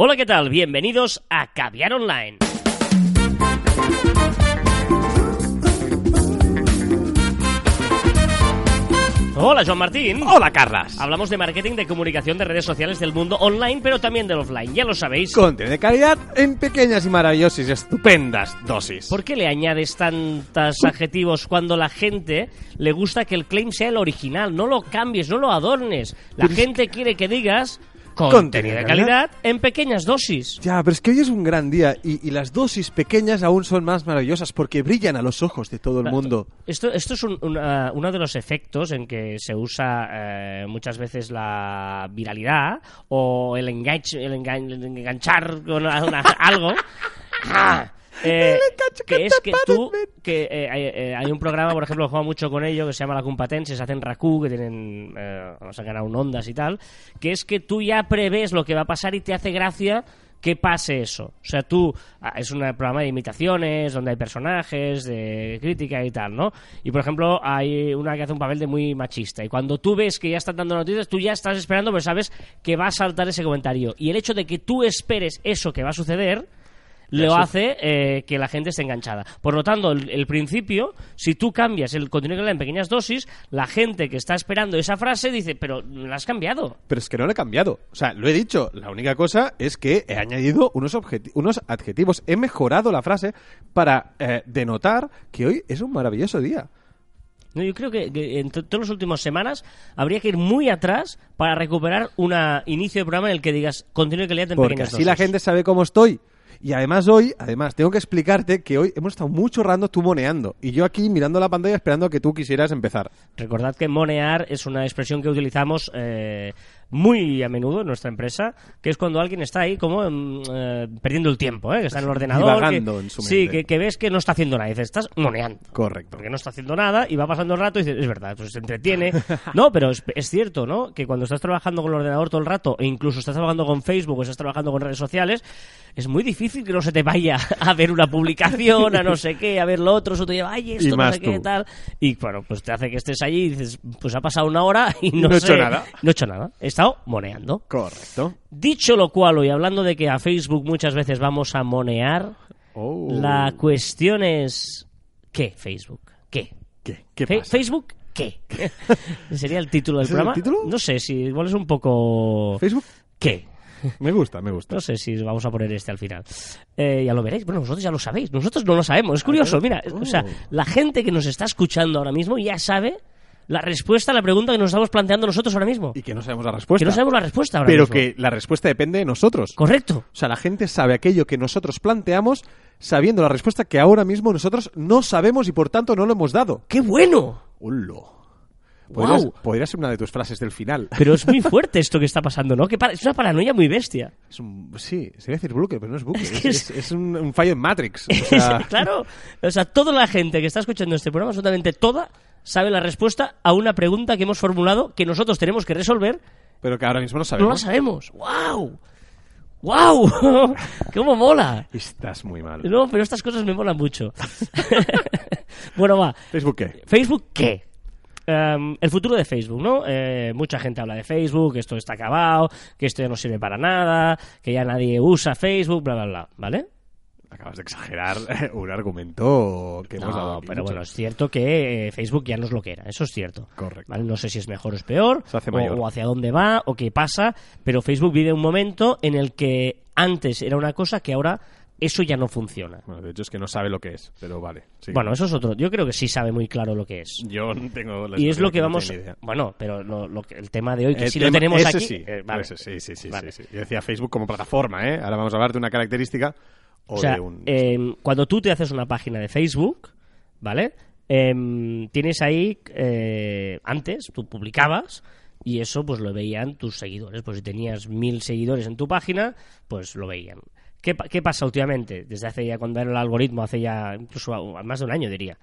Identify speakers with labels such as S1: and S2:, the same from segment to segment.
S1: Hola, ¿qué tal? Bienvenidos a Caviar Online. Hola, Joan Martín.
S2: Hola, Carlas.
S1: Hablamos de marketing, de comunicación, de redes sociales del mundo online, pero también del offline. Ya lo sabéis.
S2: Contenido de calidad en pequeñas y maravillosas y estupendas dosis.
S1: ¿Por qué le añades tantos adjetivos cuando la gente le gusta que el claim sea el original? No lo cambies, no lo adornes. La
S2: Pero es
S1: gente quiere que digas
S2: Contenido
S1: contenido
S2: de
S1: calidad en pequeñas dosis.
S2: Ya, pero es que hoy es un gran día y, y las dosis pequeñas aún son más maravillosas porque brillan a los ojos de todo el mundo.
S1: Esto, esto es un- una- uno de los efectos en que se usa eh, muchas veces la viralidad o el, enganche, el, engan- el enganchar con una- una- algo. Ah, eh,
S2: que
S1: es que tú, que eh, hay, eh, hay un programa, por ejemplo, juego mucho con ello, que se llama La Competencia, se hacen Raku, que tienen, se han ganado un Ondas y tal, que es que tú ya prevés lo que va a pasar y te hace gracia que pase eso. O sea, tú, ah, es un programa de imitaciones, donde hay personajes, de crítica y tal, ¿no? Y, por ejemplo, hay una que hace un papel de muy machista. Y cuando tú ves que ya están dando noticias, tú ya estás esperando, pero sabes que va a saltar ese comentario. Y el hecho de que tú esperes eso que va a suceder, lo hace eh, que la gente esté enganchada. Por lo tanto, el, el principio, si tú cambias el contenido que en pequeñas dosis, la gente que está esperando esa frase dice, pero la has cambiado.
S2: Pero es que no lo he cambiado. O sea, lo he dicho. La única cosa es que he añadido unos, unos adjetivos. He mejorado la frase para eh, denotar que hoy es un maravilloso día.
S1: No, yo creo que, que en to- todas las últimas semanas habría que ir muy atrás para recuperar un inicio de programa en el que digas contenido de calidad en
S2: Porque
S1: pequeñas
S2: así la
S1: dosis.
S2: gente sabe cómo estoy. Y además hoy, además, tengo que explicarte que hoy hemos estado mucho rato tú moneando. Y yo aquí mirando la pantalla esperando a que tú quisieras empezar.
S1: Recordad que monear es una expresión que utilizamos eh, muy a menudo en nuestra empresa, que es cuando alguien está ahí como mm, eh, perdiendo el tiempo, ¿eh? que está en el ordenador. Que-
S2: en su
S1: Sí, que, que ves que no está haciendo nada. Y dices, estás moneando.
S2: Correcto.
S1: Porque no está haciendo nada y va pasando el rato y dices, es verdad, pues se entretiene. No, pero es, es cierto, ¿no? Que cuando estás trabajando con el ordenador todo el rato e incluso estás trabajando con Facebook o estás trabajando con redes sociales, es muy difícil que no se te vaya a ver una publicación, a no sé qué, a ver lo otro, eso te lleva, ay, esto
S2: Y
S1: no sé qué,
S2: tú.
S1: tal. Y bueno, pues te hace que estés allí y dices, pues ha pasado una hora y no,
S2: No he
S1: sé-
S2: hecho nada.
S1: No he hecho nada. He estado moneando.
S2: Correcto.
S1: Dicho lo cual, y hablando de que a Facebook muchas veces vamos a monear,
S2: Oh.
S1: la cuestión es... ¿Qué Facebook? ¿Qué?
S2: ¿Qué? ¿Qué
S1: Fe-
S2: pasa?
S1: ¿Facebook qué? ¿Sería el título del
S2: ¿Ese es el
S1: programa?
S2: título?
S1: No sé, si igual es un poco...
S2: ¿Facebook?
S1: ¿Qué?
S2: Me gusta, me gusta.
S1: No sé si vamos a poner este al final. Eh, ya lo veréis. Bueno, vosotros ya lo sabéis. Nosotros no lo sabemos. Es curioso, mira. O sea,
S2: Oh.
S1: la gente que nos está escuchando ahora mismo ya sabe la respuesta a la pregunta que nos estamos planteando nosotros ahora mismo.
S2: Y que no sabemos la respuesta.
S1: Que no sabemos la respuesta ahora
S2: Pero
S1: mismo.
S2: que la respuesta depende de nosotros.
S1: Correcto.
S2: O sea, la gente sabe aquello que nosotros planteamos sabiendo la respuesta que ahora mismo nosotros no sabemos y por tanto no lo hemos dado.
S1: ¡Qué bueno!
S2: ¡Hullo! Podrías-
S1: Guau.
S2: Podría ser una de tus frases del final.
S1: Pero es muy fuerte esto que está pasando, ¿no? Que pa- es una paranoia muy bestia.
S2: Es un, sí, se iba a decir bucle, pero no es bucle.
S1: Es
S2: Es,
S1: que
S2: es-
S1: es-
S2: es un, un fallo en Matrix. O sea,
S1: claro. O sea, toda la gente que está escuchando este programa, absolutamente toda, sabe la respuesta a una pregunta que hemos formulado que nosotros tenemos que resolver.
S2: pero que ahora mismo no
S1: No la
S2: sabemos.
S1: sabemos. ¡Wow! ¡Wow! ¡Cómo mola!
S2: Estás muy mal.
S1: No, pero estas cosas me molan mucho. bueno, va.
S2: ¿Facebook qué?
S1: ¿Facebook qué? Em, el futuro de Facebook, ¿no? Eh, mucha gente habla de Facebook, que esto está acabado, que esto ya no sirve para nada, que ya nadie usa Facebook, bla, bla, bla, ¿vale?
S2: Acabas de exagerar un argumento que hemos dado
S1: No,
S2: aquí
S1: pero
S2: mucho.
S1: bueno, es cierto que eh, Facebook ya no es lo que era, eso es cierto.
S2: Correcto.
S1: ¿vale? No sé si es mejor o es peor,
S2: hace
S1: o, o hacia dónde va, o qué pasa, pero Facebook vive un momento en el que antes era una cosa que ahora eso ya no funciona.
S2: Bueno, de hecho es que no sabe lo que es, pero vale. sigue.
S1: Bueno, eso es otro. Yo creo que sí sabe muy claro lo que es.
S2: yo no tengo la
S1: Y es lo que
S2: no
S1: vamos. Bueno, pero lo, lo que- el tema de hoy, que
S2: El
S1: si lo tenemos
S2: ese
S1: aquí.
S2: Sí,
S1: eh, vale.
S2: ese sí, sí, sí,
S1: Vale.
S2: sí, sí. Yo decía Facebook como plataforma, ¿eh? Ahora vamos a hablar de una característica o,
S1: O sea,
S2: de un...
S1: em, cuando tú te haces una página de Facebook, ¿vale? Em, tienes ahí, eh, antes, tú publicabas y eso pues lo veían tus seguidores. Pues si tenías mil seguidores en tu página, pues lo veían. ¿Qué, pa- qué pasa últimamente? Desde hace ya, cuando era el algoritmo, hace ya incluso más de un año diría.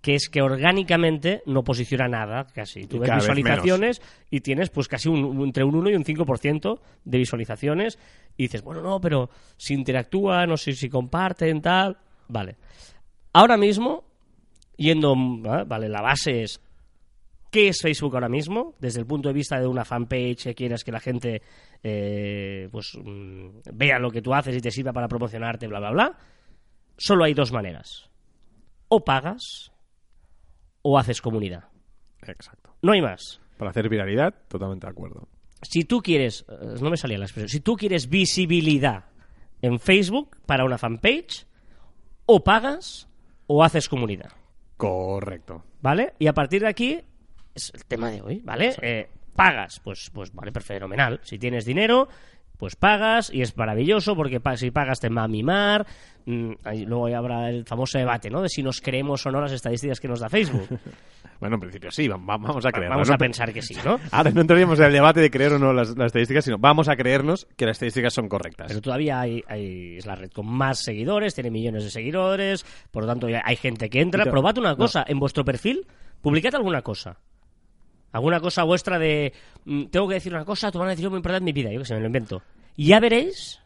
S1: Que es que orgánicamente no posiciona nada, casi. Tú ves visualizaciones y tienes pues casi un, entre un 1 y un 5% de visualizaciones y dices, bueno, no, pero si interactúan o si, si comparten, tal, vale. Ahora mismo, yendo, ¿va? vale, la base es qué es Facebook ahora mismo, desde el punto de vista de una fanpage que quieras que la gente eh, pues mm, vea lo que tú haces y te sirva para promocionarte, bla, bla, bla, solo hay dos maneras. O pagas o haces comunidad.
S2: Exacto.
S1: No hay más.
S2: Para hacer viralidad, totalmente de acuerdo.
S1: Si tú quieres, eh, no me salía la expresión, si tú quieres visibilidad en Facebook para una fanpage, o pagas o haces comunidad.
S2: Correcto.
S1: ¿Vale? Y a partir de aquí es el tema de hoy, ¿vale? Eh, pagas, pues, pues vale, fenomenal. Si tienes dinero, pues pagas y es maravilloso porque si pagas te va a mimar. Mm, luego ya habrá el famoso debate, ¿no? De si nos creemos o no las estadísticas que nos da Facebook.
S2: Bueno, en principio sí, va- va- vamos a creerlo.
S1: Vamos
S2: ¿no?
S1: a pensar que sí, ¿no?
S2: Ahora no entraríamos en el debate de creer o no las, las estadísticas, sino vamos a creernos que las estadísticas son correctas.
S1: Pero todavía hay, hay- es la red con más seguidores, tiene millones de seguidores, por lo tanto hay gente que entra. Probad una
S2: no.
S1: cosa, en vuestro perfil, publicad alguna cosa. Alguna cosa vuestra de, mm, tengo que decir una cosa, tomar una decisión muy importante en mi vida, yo que sé, me lo invento. Y ya veréis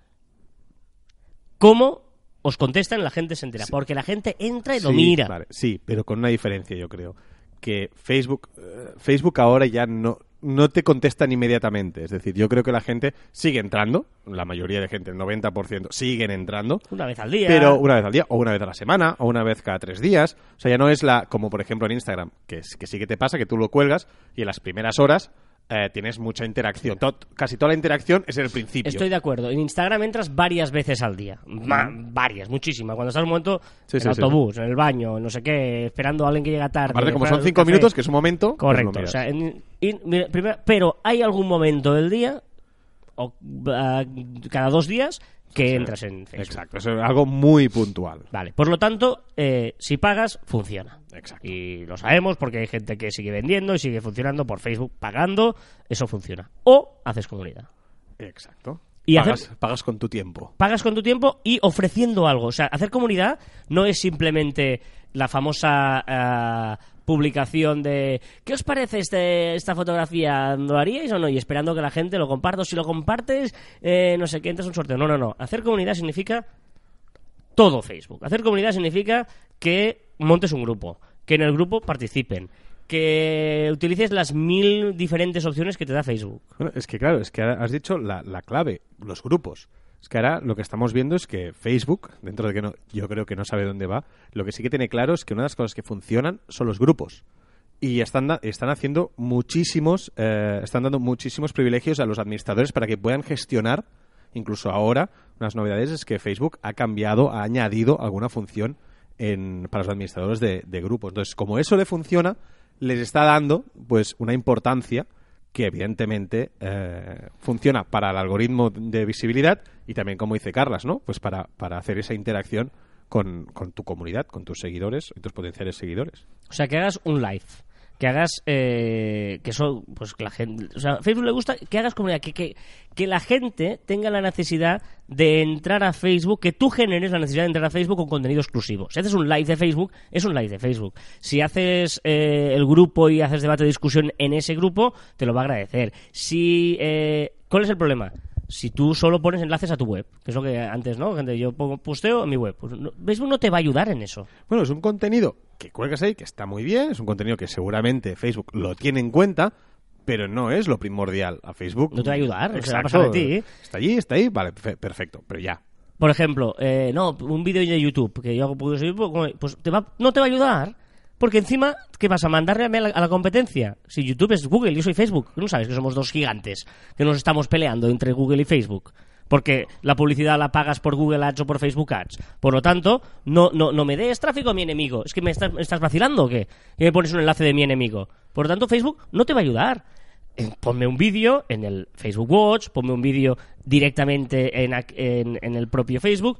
S1: cómo os contestan, la gente se entera, porque la gente entra y lo
S2: Sí,
S1: mira.
S2: vale, sí, pero con una diferencia, yo creo. Que Facebook, eh, Facebook ahora ya no, no te contestan inmediatamente. Es decir, yo creo que la gente sigue entrando, la mayoría de gente, el 90%, siguen entrando,
S1: Una vez al día.
S2: pero una vez al día, o una vez a la semana, o una vez cada tres días. O sea, ya no es la, como por ejemplo en Instagram, que, es, que sí que te pasa, que tú lo cuelgas y en las primeras horas eh, tienes mucha interacción. Casi toda la interacción es en el principio.
S1: Estoy de acuerdo. En Instagram entras varias veces al día. Ma- varias, muchísimas. Cuando estás en un momento
S2: Sí,
S1: en
S2: sí,
S1: autobús, en el baño, no sé qué, esperando a alguien que llega tarde.
S2: Aparte, como son cinco
S1: café.
S2: minutos, que es un momento,
S1: Correcto.
S2: miras.
S1: o sea, en- y- mira, primero- pero hay algún momento del día, o ah, cada dos días, que entras en Facebook.
S2: Exacto, eso es algo muy puntual.
S1: Vale, por lo tanto, eh, si pagas, funciona.
S2: Exacto.
S1: Y lo sabemos porque hay gente que sigue vendiendo y sigue funcionando por Facebook pagando, eso funciona. O haces comunidad.
S2: Exacto.
S1: Y
S2: pagas,
S1: hacer-
S2: pagas con tu tiempo.
S1: pagas con tu tiempo y ofreciendo algo. O sea, hacer comunidad no es simplemente la famosa ah, publicación de ¿qué os parece este, esta fotografía? ¿Lo haríais o no? Y esperando que la gente lo comparta. Si lo compartes, eh, no sé qué, entras un sorteo. No, no, no. Hacer comunidad significa todo Facebook. Hacer comunidad significa que montes un grupo, que en el grupo participen, que utilices las mil diferentes opciones que te da Facebook.
S2: Es que claro, es que has dicho la, la clave, los grupos. Es que ahora lo que estamos viendo es que Facebook, dentro de que no, yo creo que no sabe dónde va, lo que sí que tiene claro es que una de las cosas que funcionan son los grupos. Y están, están haciendo muchísimos, eh, están dando muchísimos privilegios a los administradores para que puedan gestionar, incluso ahora, unas novedades es que Facebook ha cambiado, ha añadido alguna función en, para los administradores de, de grupos. Entonces, como eso le funciona, les está dando pues una importancia que evidentemente eh, funciona para el algoritmo de visibilidad y también, como dice Carlas, ¿no? Pues para, para hacer esa interacción con, con tu comunidad, con tus seguidores y tus potenciales seguidores.
S1: O sea, que hagas un live. Que hagas. eh, que eso. Pues que la gente. O sea, Facebook le gusta que hagas comunidad. Que, que, que la gente tenga la necesidad de entrar a Facebook. Que tú generes la necesidad de entrar a Facebook con contenido exclusivo. Si haces un live de Facebook, es un live de Facebook. Si haces eh, el grupo y haces debate de discusión en ese grupo, te lo va a agradecer. Si. eh, ¿Cuál es el problema? Si tú solo pones enlaces a tu web, que es lo que antes, ¿no? Gente, yo pongo posteo en mi web. Pues no- Facebook no te va a ayudar en eso.
S2: Bueno, es un contenido que cuelgas ahí, que está muy bien, es un contenido que seguramente Facebook lo tiene en cuenta, pero no es lo primordial. A Facebook
S1: No te va a ayudar, no se va a
S2: Exacto.
S1: pasar de ti.
S2: Está allí, está ahí, vale, fe- perfecto, pero ya.
S1: Por ejemplo, eh, no, un vídeo de YouTube que yo hago pues te va, no te va a ayudar. Porque encima, ¿qué vas a mandarle a la, a la competencia? Si YouTube es Google, yo soy Facebook. ¿No sabes que somos dos gigantes que nos estamos peleando entre Google y Facebook? Porque la publicidad la pagas por Google Ads o por Facebook Ads. Por lo tanto, no, no, no me des tráfico a mi enemigo. ¿Es que me estás, me estás vacilando o qué? Que me pones un enlace de mi enemigo. Por lo tanto, Facebook no te va a ayudar. Eh, Ponme un vídeo en el Facebook Watch, ponme un vídeo directamente en, en, el propio Facebook,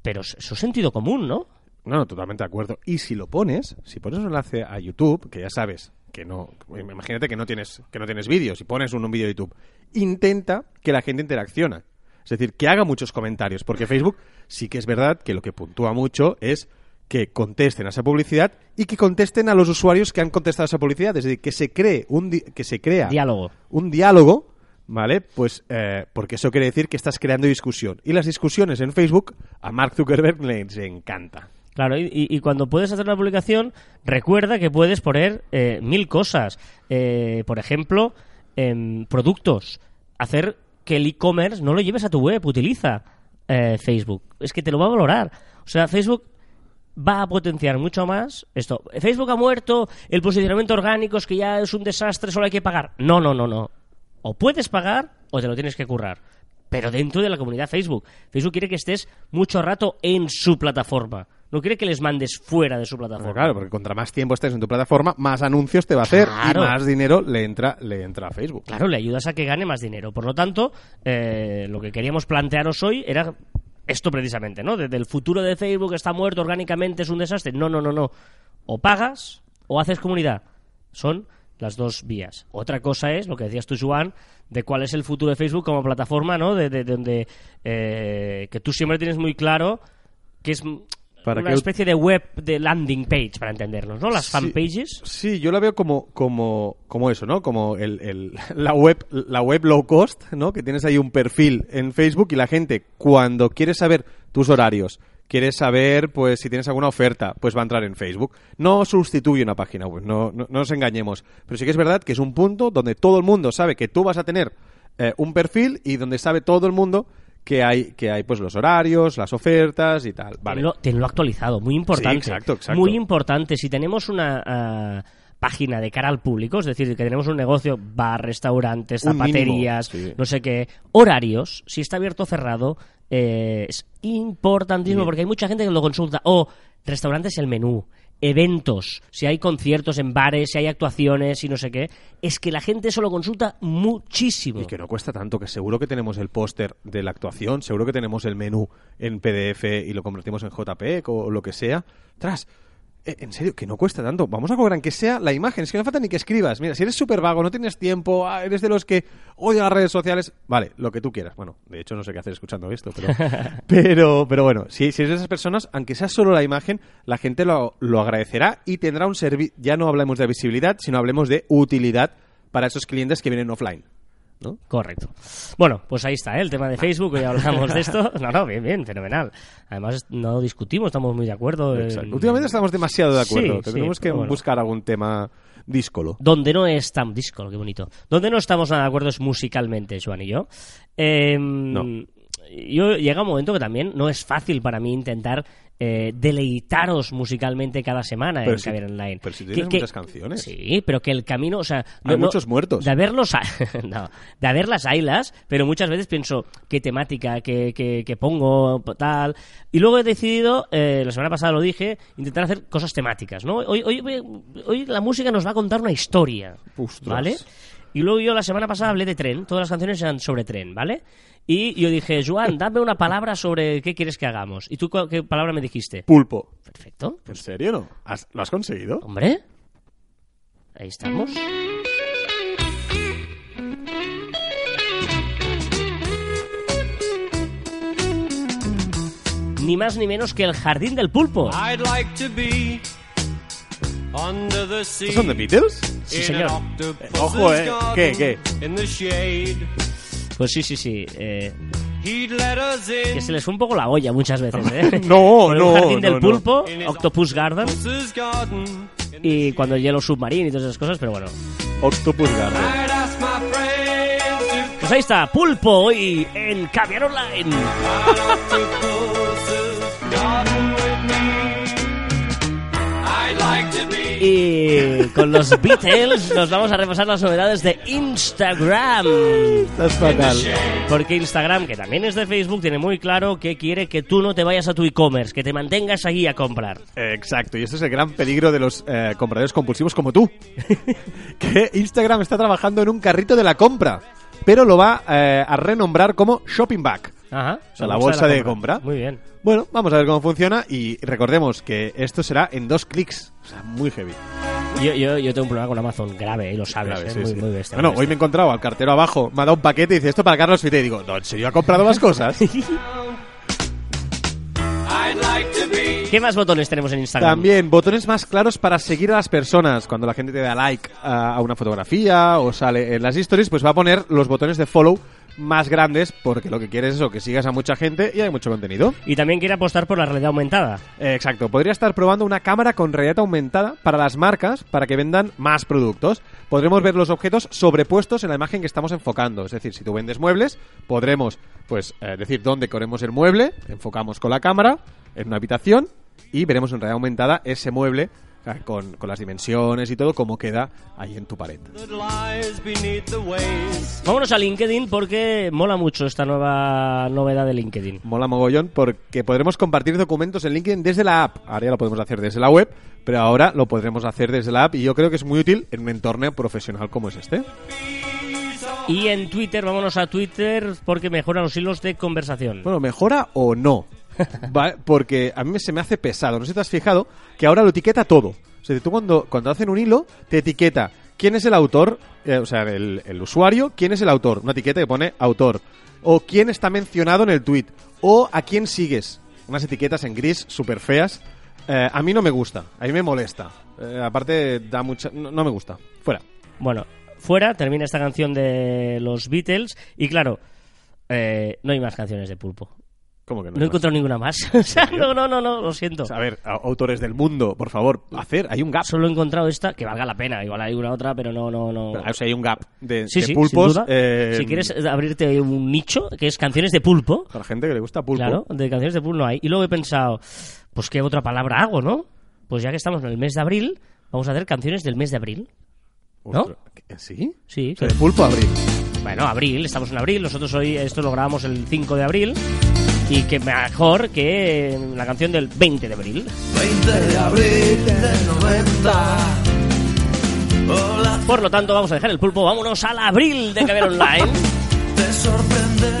S1: pero eso es sentido común, ¿no?
S2: No, no, totalmente de acuerdo. Y si lo pones, si pones un enlace a YouTube, que ya sabes que no, imagínate que no tienes, que no tienes vídeos, si pones un, un vídeo de YouTube, intenta que la gente interacciona. Es decir, que haga muchos comentarios, porque Facebook sí que es verdad que lo que puntúa mucho es que contesten a esa publicidad y que contesten a los usuarios que han contestado a esa publicidad. Es decir, que se cree un di- que se crea
S1: Diálogo.
S2: un diálogo, ¿vale? Pues eh, porque eso quiere decir que estás creando discusión. Y las discusiones en Facebook a Mark Zuckerberg les encanta.
S1: Claro, y, cuando puedes hacer una publicación, recuerda que puedes poner eh, mil cosas. Eh, por ejemplo, em, productos. Hacer que el e-commerce no lo lleves a tu web, utiliza eh, Facebook. Es que te lo va a valorar. O sea, Facebook va a potenciar mucho más esto. Facebook ha muerto, el posicionamiento orgánico es que ya es un desastre, solo hay que pagar. No, no, no, no. O puedes pagar o te lo tienes que currar. Pero dentro de la comunidad Facebook. Facebook quiere que estés mucho rato en su plataforma. No quiere que les mandes fuera de su plataforma.
S2: Pero claro, porque contra más tiempo estés en tu plataforma, más anuncios te va a hacer
S1: Claro.
S2: y más dinero le entra, le entra a Facebook.
S1: Claro, le ayudas a que gane más dinero. Por lo tanto, eh, lo que queríamos plantearos hoy era esto precisamente, ¿no? Desde el futuro de Facebook está muerto orgánicamente, es un desastre. No, no, no, no. O pagas o haces comunidad. Son las dos vías. Otra cosa es lo que decías tú, Joan, de cuál es el futuro de Facebook como plataforma, ¿no? De, de- eh, que tú siempre tienes muy claro que es
S2: Para
S1: una
S2: que-
S1: especie de web de landing page, para entendernos, ¿no? Las
S2: Sí.
S1: fanpages.
S2: Sí, yo la veo como, como, como eso, ¿no? Como el, el- la, web, la web low cost, ¿no? Que tienes ahí un perfil en Facebook y la gente, cuando quiere saber tus horarios, quiere saber, pues, si tienes alguna oferta, pues va a entrar en Facebook. No sustituye una página web, no, no, no nos engañemos. Pero sí que es verdad que es un punto donde todo el mundo sabe que tú vas a tener eh, un perfil y donde sabe todo el mundo que hay, que hay pues los horarios, las ofertas y tal. Vale.
S1: Tenlo, tenlo actualizado, muy importante.
S2: Sí, exacto, exacto.
S1: Muy importante. Si tenemos una ah, página de cara al público, es decir, que tenemos un negocio, bar, restaurantes, zapaterías,
S2: mínimo, sí.
S1: no sé qué, horarios, si está abierto o cerrado, eh, es importantísimo
S2: Sí.
S1: porque hay mucha gente que lo consulta. O restaurantes, el menú. Eventos, si hay conciertos en bares, si hay actuaciones y no sé qué, es que la gente eso lo consulta muchísimo.
S2: Y que no cuesta tanto, que seguro que tenemos el póster de la actuación, seguro que tenemos el menú en PDF y lo convertimos en JPEG o lo que sea. Tras, en serio, que no cuesta tanto. Vamos a cobrar que sea la imagen, es que no falta ni que escribas. Mira, si eres súper vago, no tienes tiempo, ah, eres de los que odia las redes sociales, vale, lo que tú quieras. Bueno, de hecho no sé qué hacer escuchando esto, pero pero, pero bueno, si, si eres de esas personas, aunque sea solo la imagen, la gente lo, lo agradecerá y tendrá un servicio, ya no hablemos de visibilidad, sino hablemos de utilidad para esos clientes que vienen offline. ¿No?
S1: Correcto. Bueno, pues ahí está, ¿eh? el tema de Facebook, ya hablamos de esto. No, no, bien, bien, fenomenal. Además, no discutimos, estamos muy de acuerdo. en-.
S2: Últimamente estamos demasiado de acuerdo.
S1: Sí, sí,
S2: Tenemos que
S1: bueno.
S2: buscar algún tema díscolo.
S1: Donde no estamos... Disco, qué bonito. Donde no estamos nada de acuerdo es musicalmente, Joan y yo. Eh, Yo llega un momento que también no es fácil para mí intentar eh, deleitaros musicalmente cada semana
S2: Pero
S1: en
S2: si-
S1: Caviar Online.
S2: pero si tienes
S1: que-
S2: muchas canciones.
S1: Sí, pero que el camino, o sea...
S2: Hay muchos muertos.
S1: De haberlos... no, de haberlas haylas, pero muchas veces pienso qué temática, qué, qué- qué pongo, tal... Y luego he decidido, eh, la semana pasada lo dije, intentar hacer cosas temáticas, ¿no? Hoy, hoy, hoy la música nos va a contar una historia. ¿vale? Y luego yo la semana pasada hablé de tren, todas las canciones eran sobre tren, ¿vale? Y yo dije, Joan, dame una palabra sobre qué quieres que hagamos. ¿Y tú qué palabra me dijiste?
S2: Pulpo.
S1: Perfecto.
S2: ¿En serio no? ¿Has- ¿Lo has conseguido?
S1: Hombre, ahí estamos. Ni más ni menos que el jardín del pulpo.
S3: I'd like to be under the sea.
S2: ¿Estos son de Beatles?
S1: Sí,
S3: in
S1: señor.
S3: an octopus's
S2: ojo, eh. ¿Qué, qué?
S1: Pues sí, sí, sí. eh,
S3: He'd let us in.
S1: que se les fue un poco la olla muchas veces, ¿eh?
S2: No,
S1: Con
S2: no,
S1: El jardín
S2: no,
S1: del
S2: no.
S1: pulpo, Octopus Garden y cuando el hielo submarino y todas esas cosas, pero bueno.
S2: Octopus Garden.
S3: I'd ask my friends to
S1: Pues ahí está, Pulpo hoy en Caviar Online. Y con los Beatles nos vamos a repasar las novedades de Instagram.
S2: Estás fatal.
S1: Porque Instagram, que también es de Facebook, tiene muy claro que quiere que tú no te vayas a tu e-commerce, que te mantengas ahí a comprar.
S2: Exacto, y este es el gran peligro de los eh, compradores compulsivos como tú. que Instagram está trabajando en un carrito de la compra, pero lo va eh, a renombrar como Shopping Bag.
S1: Ajá.
S2: O sea, la bolsa de compra.
S1: Muy bien.
S2: Bueno, vamos a ver cómo funciona y recordemos que esto será en dos clics. O sea, muy heavy.
S1: Yo, yo, yo tengo un problema con Amazon grave, y lo sabes,
S2: Grave,
S1: ¿eh?
S2: sí,
S1: muy,
S2: sí.
S1: muy bestia.
S2: bueno,
S1: muy
S2: hoy me he encontrado al cartero abajo, me ha dado un paquete y dice esto para Carlos Fite. Y digo, no, ¿en serio ha comprado más cosas?
S1: ¿Qué más botones tenemos en Instagram?
S2: También botones más claros para seguir a las personas. Cuando la gente te da like a, a una fotografía o sale en las stories, pues va a poner los botones de follow más grandes porque lo que quieres es eso, que sigas a mucha gente y hay mucho contenido.
S1: Y también quiere apostar por la realidad aumentada.
S2: Eh, Exacto, podría estar probando una cámara con realidad aumentada para las marcas para que vendan más productos. Podremos ver los objetos sobrepuestos en la imagen que estamos enfocando. Es decir, si tú vendes muebles, podremos pues eh, decir dónde queremos el mueble, enfocamos con la cámara en una habitación y veremos en realidad aumentada ese mueble con, con las dimensiones y todo, cómo queda ahí en tu pared.
S1: Vámonos a LinkedIn porque mola mucho esta nueva novedad de LinkedIn.
S2: Mola mogollón porque podremos compartir documentos en LinkedIn desde la app. Ahora ya lo podemos hacer desde la web, pero ahora lo podremos hacer desde la app y yo creo que es muy útil en un entorno profesional como es este.
S1: Y en Twitter, vámonos a Twitter porque mejora los hilos de conversación.
S2: Bueno, ¿mejora o no? Porque a mí se me hace pesado. No sé si te has fijado que ahora lo etiqueta todo. O sea, tú cuando, cuando hacen un hilo, te etiqueta quién es el autor, eh, o sea, el, usuario, quién es el autor. Una etiqueta que pone autor. O quién está mencionado en el tweet. O a quién sigues. Unas etiquetas en gris súper feas. Eh, a mí no me gusta. A mí me molesta. Eh, aparte, da mucha. No, me gusta. Fuera.
S1: Bueno, fuera termina esta canción de los Beatles y claro, no hay más canciones de Pulpo.
S2: ¿Cómo que no?
S1: No he encontrado ninguna más. O sea, no, no, no, no, lo siento.
S2: A ver, a- autores del mundo, por favor, hacer. Hay un gap.
S1: Solo he encontrado esta, que valga la pena. Igual hay una otra, pero no, no, no.
S2: O sea, hay un gap de,
S1: Sí,
S2: de
S1: sí,
S2: pulpos.
S1: sin duda.
S2: eh,
S1: Si quieres abrirte un nicho, que es canciones de pulpo,
S2: Para gente que le gusta pulpo.
S1: claro, de canciones de pulpo no hay. Y luego he pensado, pues qué otra palabra hago, ¿no? Pues ya que estamos en el mes de abril, vamos a hacer canciones del mes de abril. ¿no?
S2: Ostras, ¿Sí?
S1: Sí,
S2: O sea, de pulpo a abril.
S1: Bueno, abril, estamos en abril, nosotros hoy esto lo grabamos el 5 de abril y que mejor que la canción del 20 de abril.
S4: 20 de abril del 90. Hola,
S1: Por lo tanto, vamos a dejar el pulpo, vámonos al abril de Caber Online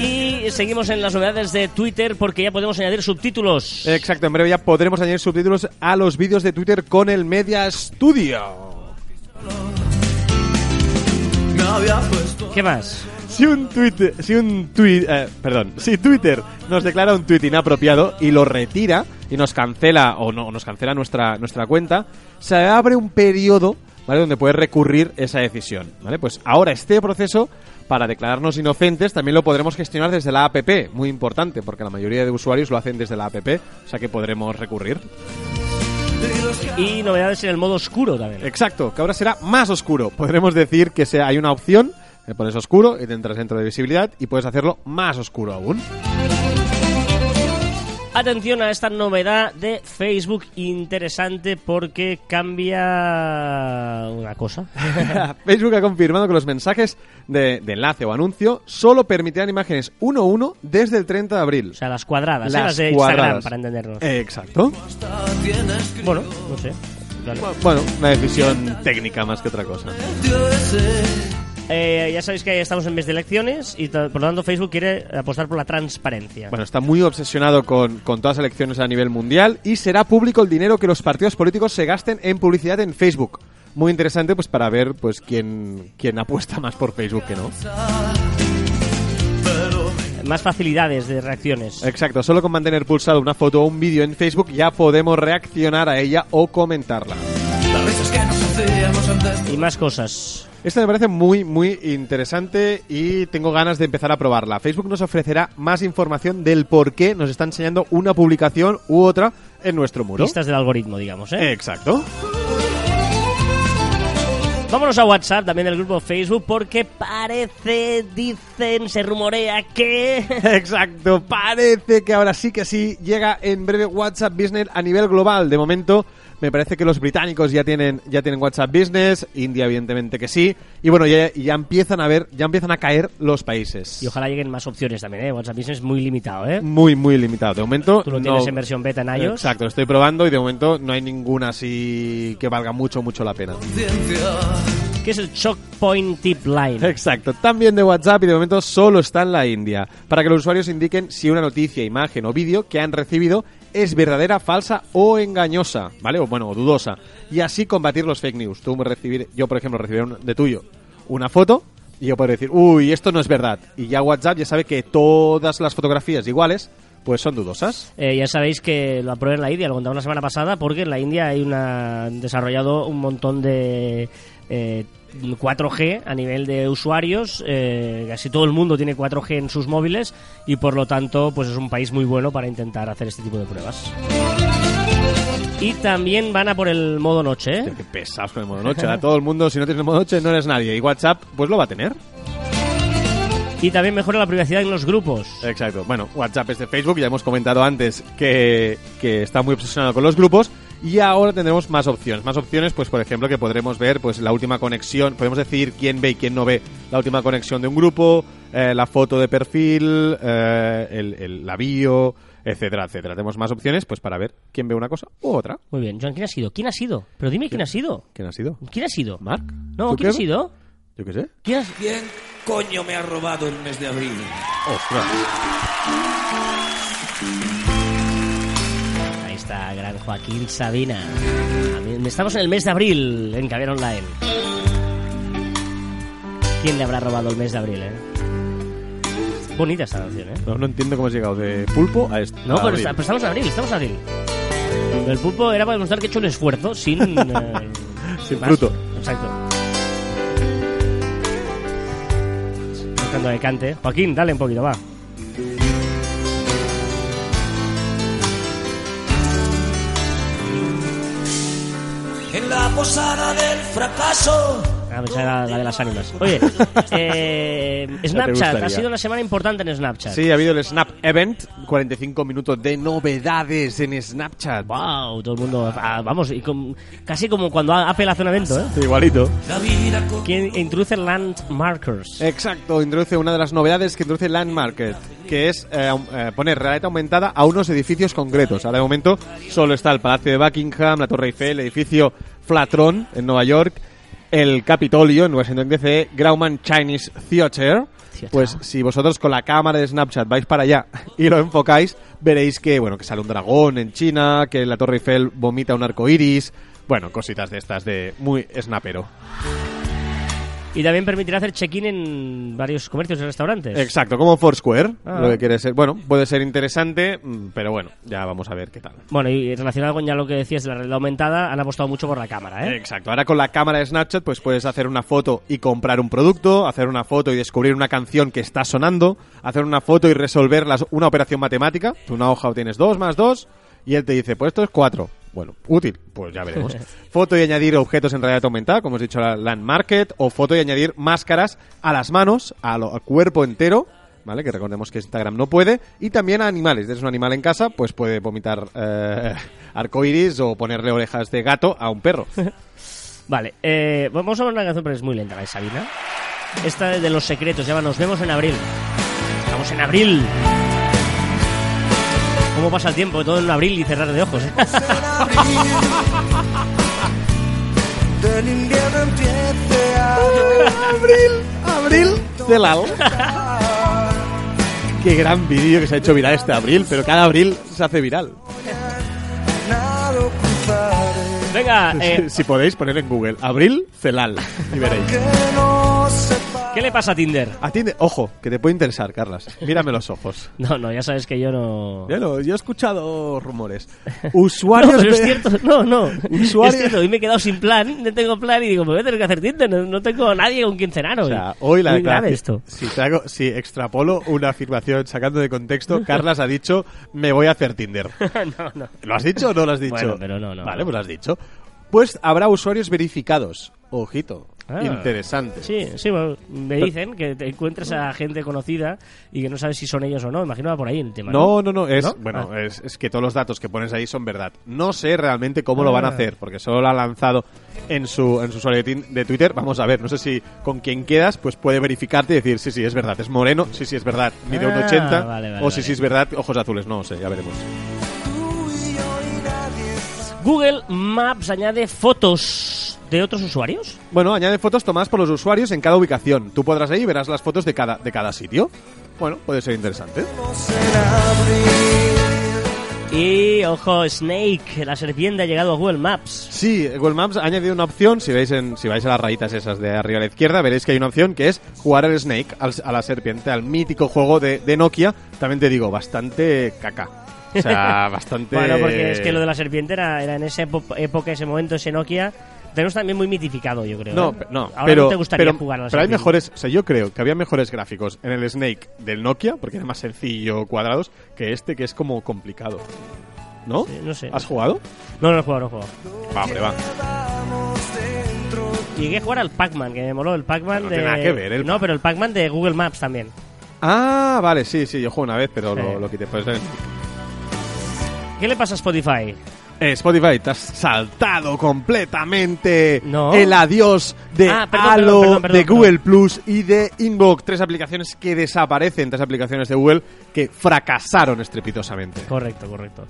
S1: y seguimos en las novedades de Twitter porque ya podemos añadir subtítulos.
S2: Exacto, en breve ya podremos añadir subtítulos a los vídeos de Twitter con el Media Studio.
S1: ¿Qué más?
S2: Si un tweet, si un tweet, eh, perdón, si Twitter nos declara un tweet inapropiado y lo retira y nos cancela o no nos cancela nuestra nuestra cuenta, se abre un periodo, ¿vale? donde puedes recurrir esa decisión, ¿vale? Pues ahora este proceso para declararnos inocentes también lo podremos gestionar desde la APP, muy importante, porque la mayoría de usuarios lo hacen desde la APP, o sea que podremos recurrir.
S1: Y novedades en el modo oscuro también.
S2: Exacto, que ahora será más oscuro. Podremos decir que sea, hay una opción, le pones oscuro y tendrás centro de visibilidad y puedes hacerlo más oscuro aún.
S1: Atención a esta novedad de Facebook interesante porque cambia una cosa.
S2: Facebook ha confirmado que los mensajes de, de enlace o anuncio solo permitirán imágenes 1-1 desde el 30 de abril.
S1: O sea, las cuadradas, ¿eh?
S2: Las
S1: las de Instagram,
S2: cuadradas.
S1: para entendernos.
S2: Eh, exacto.
S1: Bueno, no sé. Dale.
S2: Bueno, una decisión técnica más que otra cosa.
S1: Eh, ya sabéis que estamos en mes de elecciones y por lo tanto Facebook quiere apostar por la transparencia.
S2: Bueno, está muy obsesionado con, con todas las elecciones a nivel mundial y será público el dinero que los partidos políticos se gasten en publicidad en Facebook. Muy interesante pues para ver pues quién, quién apuesta más por Facebook que no.
S1: Más facilidades de reacciones.
S2: Exacto, solo con mantener pulsado una foto o un vídeo en Facebook ya podemos reaccionar a ella o comentarla.
S1: Y más cosas.
S2: Esta me parece muy, muy interesante y tengo ganas de empezar a probarla. Facebook nos ofrecerá más información del por qué nos está enseñando una publicación u otra en nuestro muro.
S1: Pistas del algoritmo, digamos, ¿eh?
S2: Exacto.
S1: Vámonos a WhatsApp, también del grupo Facebook, porque parece, dicen, se rumorea que...
S2: Exacto, parece que ahora sí que sí llega en breve WhatsApp Business a nivel global. De momento, me parece que los británicos ya tienen ya tienen WhatsApp Business, India evidentemente que sí, y bueno, ya, ya empiezan a ver, ya empiezan a caer los países.
S1: Y ojalá lleguen más opciones también, ¿eh? WhatsApp Business es muy limitado, ¿eh?
S2: Muy, muy limitado. De momento.
S1: Tú lo
S2: no-
S1: tienes en versión beta en iOS.
S2: Exacto, lo estoy probando y de momento no hay ninguna así que valga mucho, mucho la pena.
S1: Que es el Choke Point Tip Line.
S2: Exacto, también de WhatsApp y de momento solo está en la India, para que los usuarios indiquen si una noticia, imagen o vídeo que han recibido es verdadera, falsa o engañosa, ¿vale? O bueno, dudosa. Y así combatir los fake news. Tú recibir, yo por ejemplo recibiré un- de tuyo una foto y yo puedo decir, uy, esto no es verdad. Y ya WhatsApp ya sabe que todas las fotografías iguales, pues son dudosas.
S1: Eh, ya sabéis que lo aprobé en la India, lo contamos la semana pasada, porque en la India hay una han desarrollado un montón de eh, 4G a nivel de usuarios. eh, casi todo el mundo tiene 4G en sus móviles y por lo tanto pues es un país muy bueno para intentar hacer este tipo de pruebas. Y también van a por el modo noche, ¿eh?
S2: Qué pesados con el modo noche. Todo el mundo, si no tienes el modo noche, no eres nadie. Y WhatsApp, pues lo va a tener.
S1: Y también mejora la privacidad en los grupos.
S2: Exacto. Bueno, WhatsApp es de Facebook, ya hemos comentado antes que, que está muy obsesionado con los grupos. Y ahora tendremos más opciones. Más opciones, pues por ejemplo, que podremos ver pues la última conexión. Podemos decir quién ve y quién no ve la última conexión de un grupo, eh, la foto de perfil, eh, el, el- la bio, etcétera, etcétera. Tenemos más opciones pues para ver quién ve una cosa u otra.
S1: Muy bien, Joan, ¿quién ha sido? ¿Quién ha sido? Pero dime quién ha sido.
S2: ¿Quién ha sido?
S1: ¿Quién ha sido?
S2: ¿Mark?
S1: No, ¿quién ha sido?
S2: Yo qué sé.
S1: ¿Quién ha...
S4: ¿Quién coño me ha robado el mes de abril?
S2: Ostras.
S1: Está, gran Joaquín Sabina. Estamos en el mes de abril en Caviar Online. ¿Quién le habrá robado el mes de abril, eh? Bonita esta canción, ¿eh?
S2: No, no entiendo cómo has llegado de pulpo a esto.
S1: No,
S2: a
S1: pero, está- pero estamos en abril, estamos en abril. El pulpo era para demostrar que he hecho un esfuerzo sin... eh,
S2: Sin
S1: más.
S2: fruto.
S1: Exacto. Buscando de cante. Joaquín, dale un poquito, va.
S4: En la posada del fracaso.
S1: Ah, pensaba era la de las ánimas. Oye, eh, Snapchat, ha sido una semana importante en Snapchat.
S2: Sí, ha hado el Snap Event, 45 minutos de novedades en Snapchat.
S1: Wow, todo el mundo, ah, vamos, y con- casi como cuando Apple hace un evento, ¿eh?
S2: Igualito.
S4: La vida con...
S1: Que introduce landmarkers.
S2: Exacto, introduce una de las novedades que introduce Landmarket, que es eh, eh, poner realidad aumentada a unos edificios concretos. Ahora de momento solo está el Palacio de Buckingham, la Torre Eiffel, el edificio Flatron en Nueva York, el Capitolio en Washington DC, Grauman Chinese Theater. Pues si vosotros con la cámara de Snapchat vais para allá y lo enfocáis, veréis que bueno que sale un dragón en China, que la Torre Eiffel vomita un arco iris. Bueno, cositas de estas de muy snapero.
S1: Y también permitirá hacer check-in en varios comercios y restaurantes.
S2: Exacto, como Foursquare,
S1: Ah.
S2: lo que quiere ser. Bueno, puede ser interesante, mm, pero bueno, ya vamos a ver qué tal.
S1: Bueno, y relacionado con ya lo que decías de la realidad aumentada, han apostado mucho por la cámara, ¿eh?
S2: Exacto, ahora con la cámara de Snapchat pues puedes hacer una foto y comprar un producto, hacer una foto y descubrir una canción que está sonando, hacer una foto y resolver las- una operación matemática. Tú una hoja tienes dos más dos y él te dice, pues esto es cuatro. Bueno, útil, pues ya veremos. foto y añadir objetos en realidad aumentada, como hemos dicho la Land Market, o foto y añadir máscaras a las manos, a lo- al cuerpo entero, ¿vale? Que recordemos que Instagram no puede, y también a animales. Tienes un animal en casa, pues puede vomitar eh, arcoiris o ponerle orejas de gato a un perro.
S1: Vale, eh, vamos a ver una canción, pero es muy lenta, la de Sabina. Esta de los secretos, se llama Nos vemos en abril. Estamos en abril. ¿Cómo pasa el tiempo? Todo en abril y cerrar de ojos. ¿eh?
S4: Del invierno empiece a
S2: Abril Celal. Qué gran vídeo que se ha hecho viral este abril, pero cada abril se hace viral.
S1: Venga, eh,
S2: Si podéis poner en Google Abril Celal y veréis.
S4: No
S1: ¿qué le pasa a Tinder?
S2: Atiende, ojo, que te puede interesar, Carlas. Mírame los ojos.
S1: No, no, ya sabes que yo no...
S2: Ya lo- yo he escuchado rumores.
S1: No,
S2: Usuarios
S1: pero es cierto, no, no.
S2: Usuario-
S1: Es cierto, hoy me he quedado sin plan, no tengo plan y digo, me voy a tener que hacer Tinder, no, no tengo a nadie con quien cenar
S2: O
S1: hoy.
S2: sea, hoy la declaración-
S1: esto.
S2: Si, traigo- si extrapolo una afirmación sacando de contexto, Carlas ha dicho, me voy a hacer Tinder.
S1: no, no.
S2: ¿Lo has dicho o no lo has dicho?
S1: Bueno, pero no, no,
S2: Vale,
S1: no.
S2: pues lo has dicho. Pues habrá usuarios verificados. Ojito.
S1: Ah.
S2: Interesante.
S1: Sí, sí, bueno, me dicen que te encuentres a gente conocida y que no sabes si son ellos o no. Imagino va por ahí el tema.
S2: No, no, no, es,
S1: ¿No?
S2: bueno,
S1: Ah.
S2: es, es que todos los datos que pones ahí son verdad. No sé realmente cómo lo van a
S1: Ah.
S2: hacer, porque solo lo ha lanzado en su, en su usuario de Twitter. Vamos a ver, no sé si con quien quedas, pues puede verificarte y decir, sí, sí, es verdad, es moreno, sí, sí, es verdad, mide
S1: Ah,
S2: un 80,
S1: vale, vale,
S2: o sí,
S1: vale.
S2: sí, es verdad, ojos azules, no sé, ya veremos.
S1: Google Maps añade fotos de otros usuarios.
S2: Bueno, añade fotos tomadas por los usuarios en cada ubicación. Tú podrás ahí y verás las fotos de cada, de cada sitio. Bueno, puede ser interesante.
S1: Y, ojo, Snake, la serpiente, ha llegado a Google Maps.
S2: Sí, Google Maps ha añadido una opción, si veis en, si vais a las rayitas esas de arriba a la izquierda, veréis que hay una opción que es jugar al Snake, al- a la serpiente, al mítico juego de, de Nokia. También te digo, bastante caca. O sea, bastante...
S1: Bueno, porque es que lo de la serpiente era, era en esa época, ese momento, ese Nokia, tenemos también muy mitificado, yo creo.
S2: No,
S1: ¿eh?
S2: no,
S1: Ahora
S2: pero,
S1: no te gustaría
S2: pero,
S1: jugar a las
S2: pero hay mejores, o sea, yo creo que había mejores gráficos en el Snake del Nokia, porque era más sencillo, cuadrados, que este que es como complicado. ¿No?
S1: Sí, no sé.
S2: ¿Has jugado?
S1: No, no he jugado, no he jugado.
S2: Va, hombre, va.
S1: Llegué a jugar al Pac-Man, que me moló. El Pac-Man
S2: No
S1: de.
S2: tiene nada que ver, el
S1: no, pero el Pac-Man de Google Maps también.
S2: Ah, vale, sí, sí, yo juego una vez, pero
S1: Sí.
S2: lo, lo quité. Pues, eh,
S1: ¿Qué le pasa a Spotify?
S2: Eh, Spotify, te has saltado completamente
S1: No.
S2: el adiós de
S1: Ah, perdón,
S2: Halo,
S1: perdón, perdón, perdón,
S2: de. Google Plus y de Inbox. Tres aplicaciones que desaparecen, tres aplicaciones de Google que fracasaron estrepitosamente.
S1: Correcto, correcto.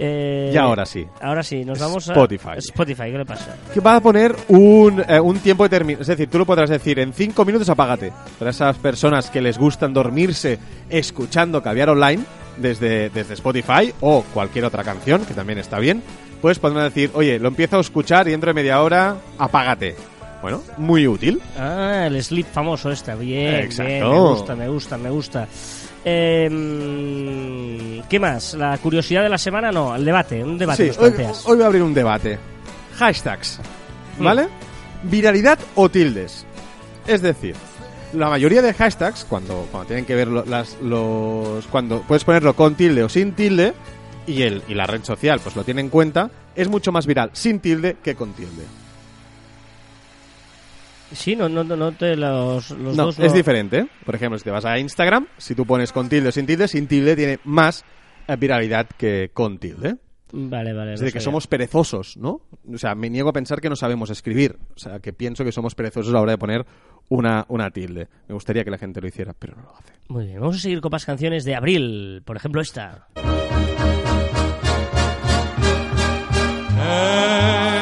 S1: Eh,
S2: Y ahora sí.
S1: Ahora sí, nos vamos a.
S2: Spotify.
S1: Spotify, ¿qué le pasa?
S2: que va a poner un, eh, un tiempo determinado. Es decir, tú lo podrás decir en 5 minutos apágate. Para esas personas que les gustan dormirse escuchando Caviar Online desde, desde Spotify o cualquier otra canción, que también está bien, pues podrán decir, oye, lo empiezo a escuchar y dentro de media hora apágate. Bueno, muy útil.
S1: Ah, el sleep famoso este. Bien,
S2: Exacto.
S1: bien, me gusta, me gusta, me gusta. Eh, mm, ¿Qué más? ¿La curiosidad de la semana? No, el debate, un debate
S2: Sí,
S1: nos
S2: hoy, hoy voy a abrir un debate. Hashtags.
S1: Hmm.
S2: ¿Vale? Viralidad o tildes. Es decir, la mayoría de hashtags, cuando, cuando tienen que ver lo- las, los. cuando puedes ponerlo con tilde o sin tilde, y, el, y la red social pues lo tiene en cuenta, es mucho más viral sin tilde que con tilde.
S1: Sí, no, no, no, te los, los
S2: no,
S1: dos.
S2: es diferente. Por ejemplo, si te vas a Instagram, si tú pones con tilde o sin tilde, sin tilde tiene más eh, viralidad que con tilde.
S1: Vale, vale.
S2: Es decir, que somos perezosos, ¿no? O sea, me niego a pensar que no sabemos escribir. O sea, que pienso que somos perezosos a la hora de poner una, una tilde. Me gustaría que la gente lo hiciera, pero no lo hace.
S1: Muy bien, vamos a seguir con más canciones de abril. Por ejemplo, esta.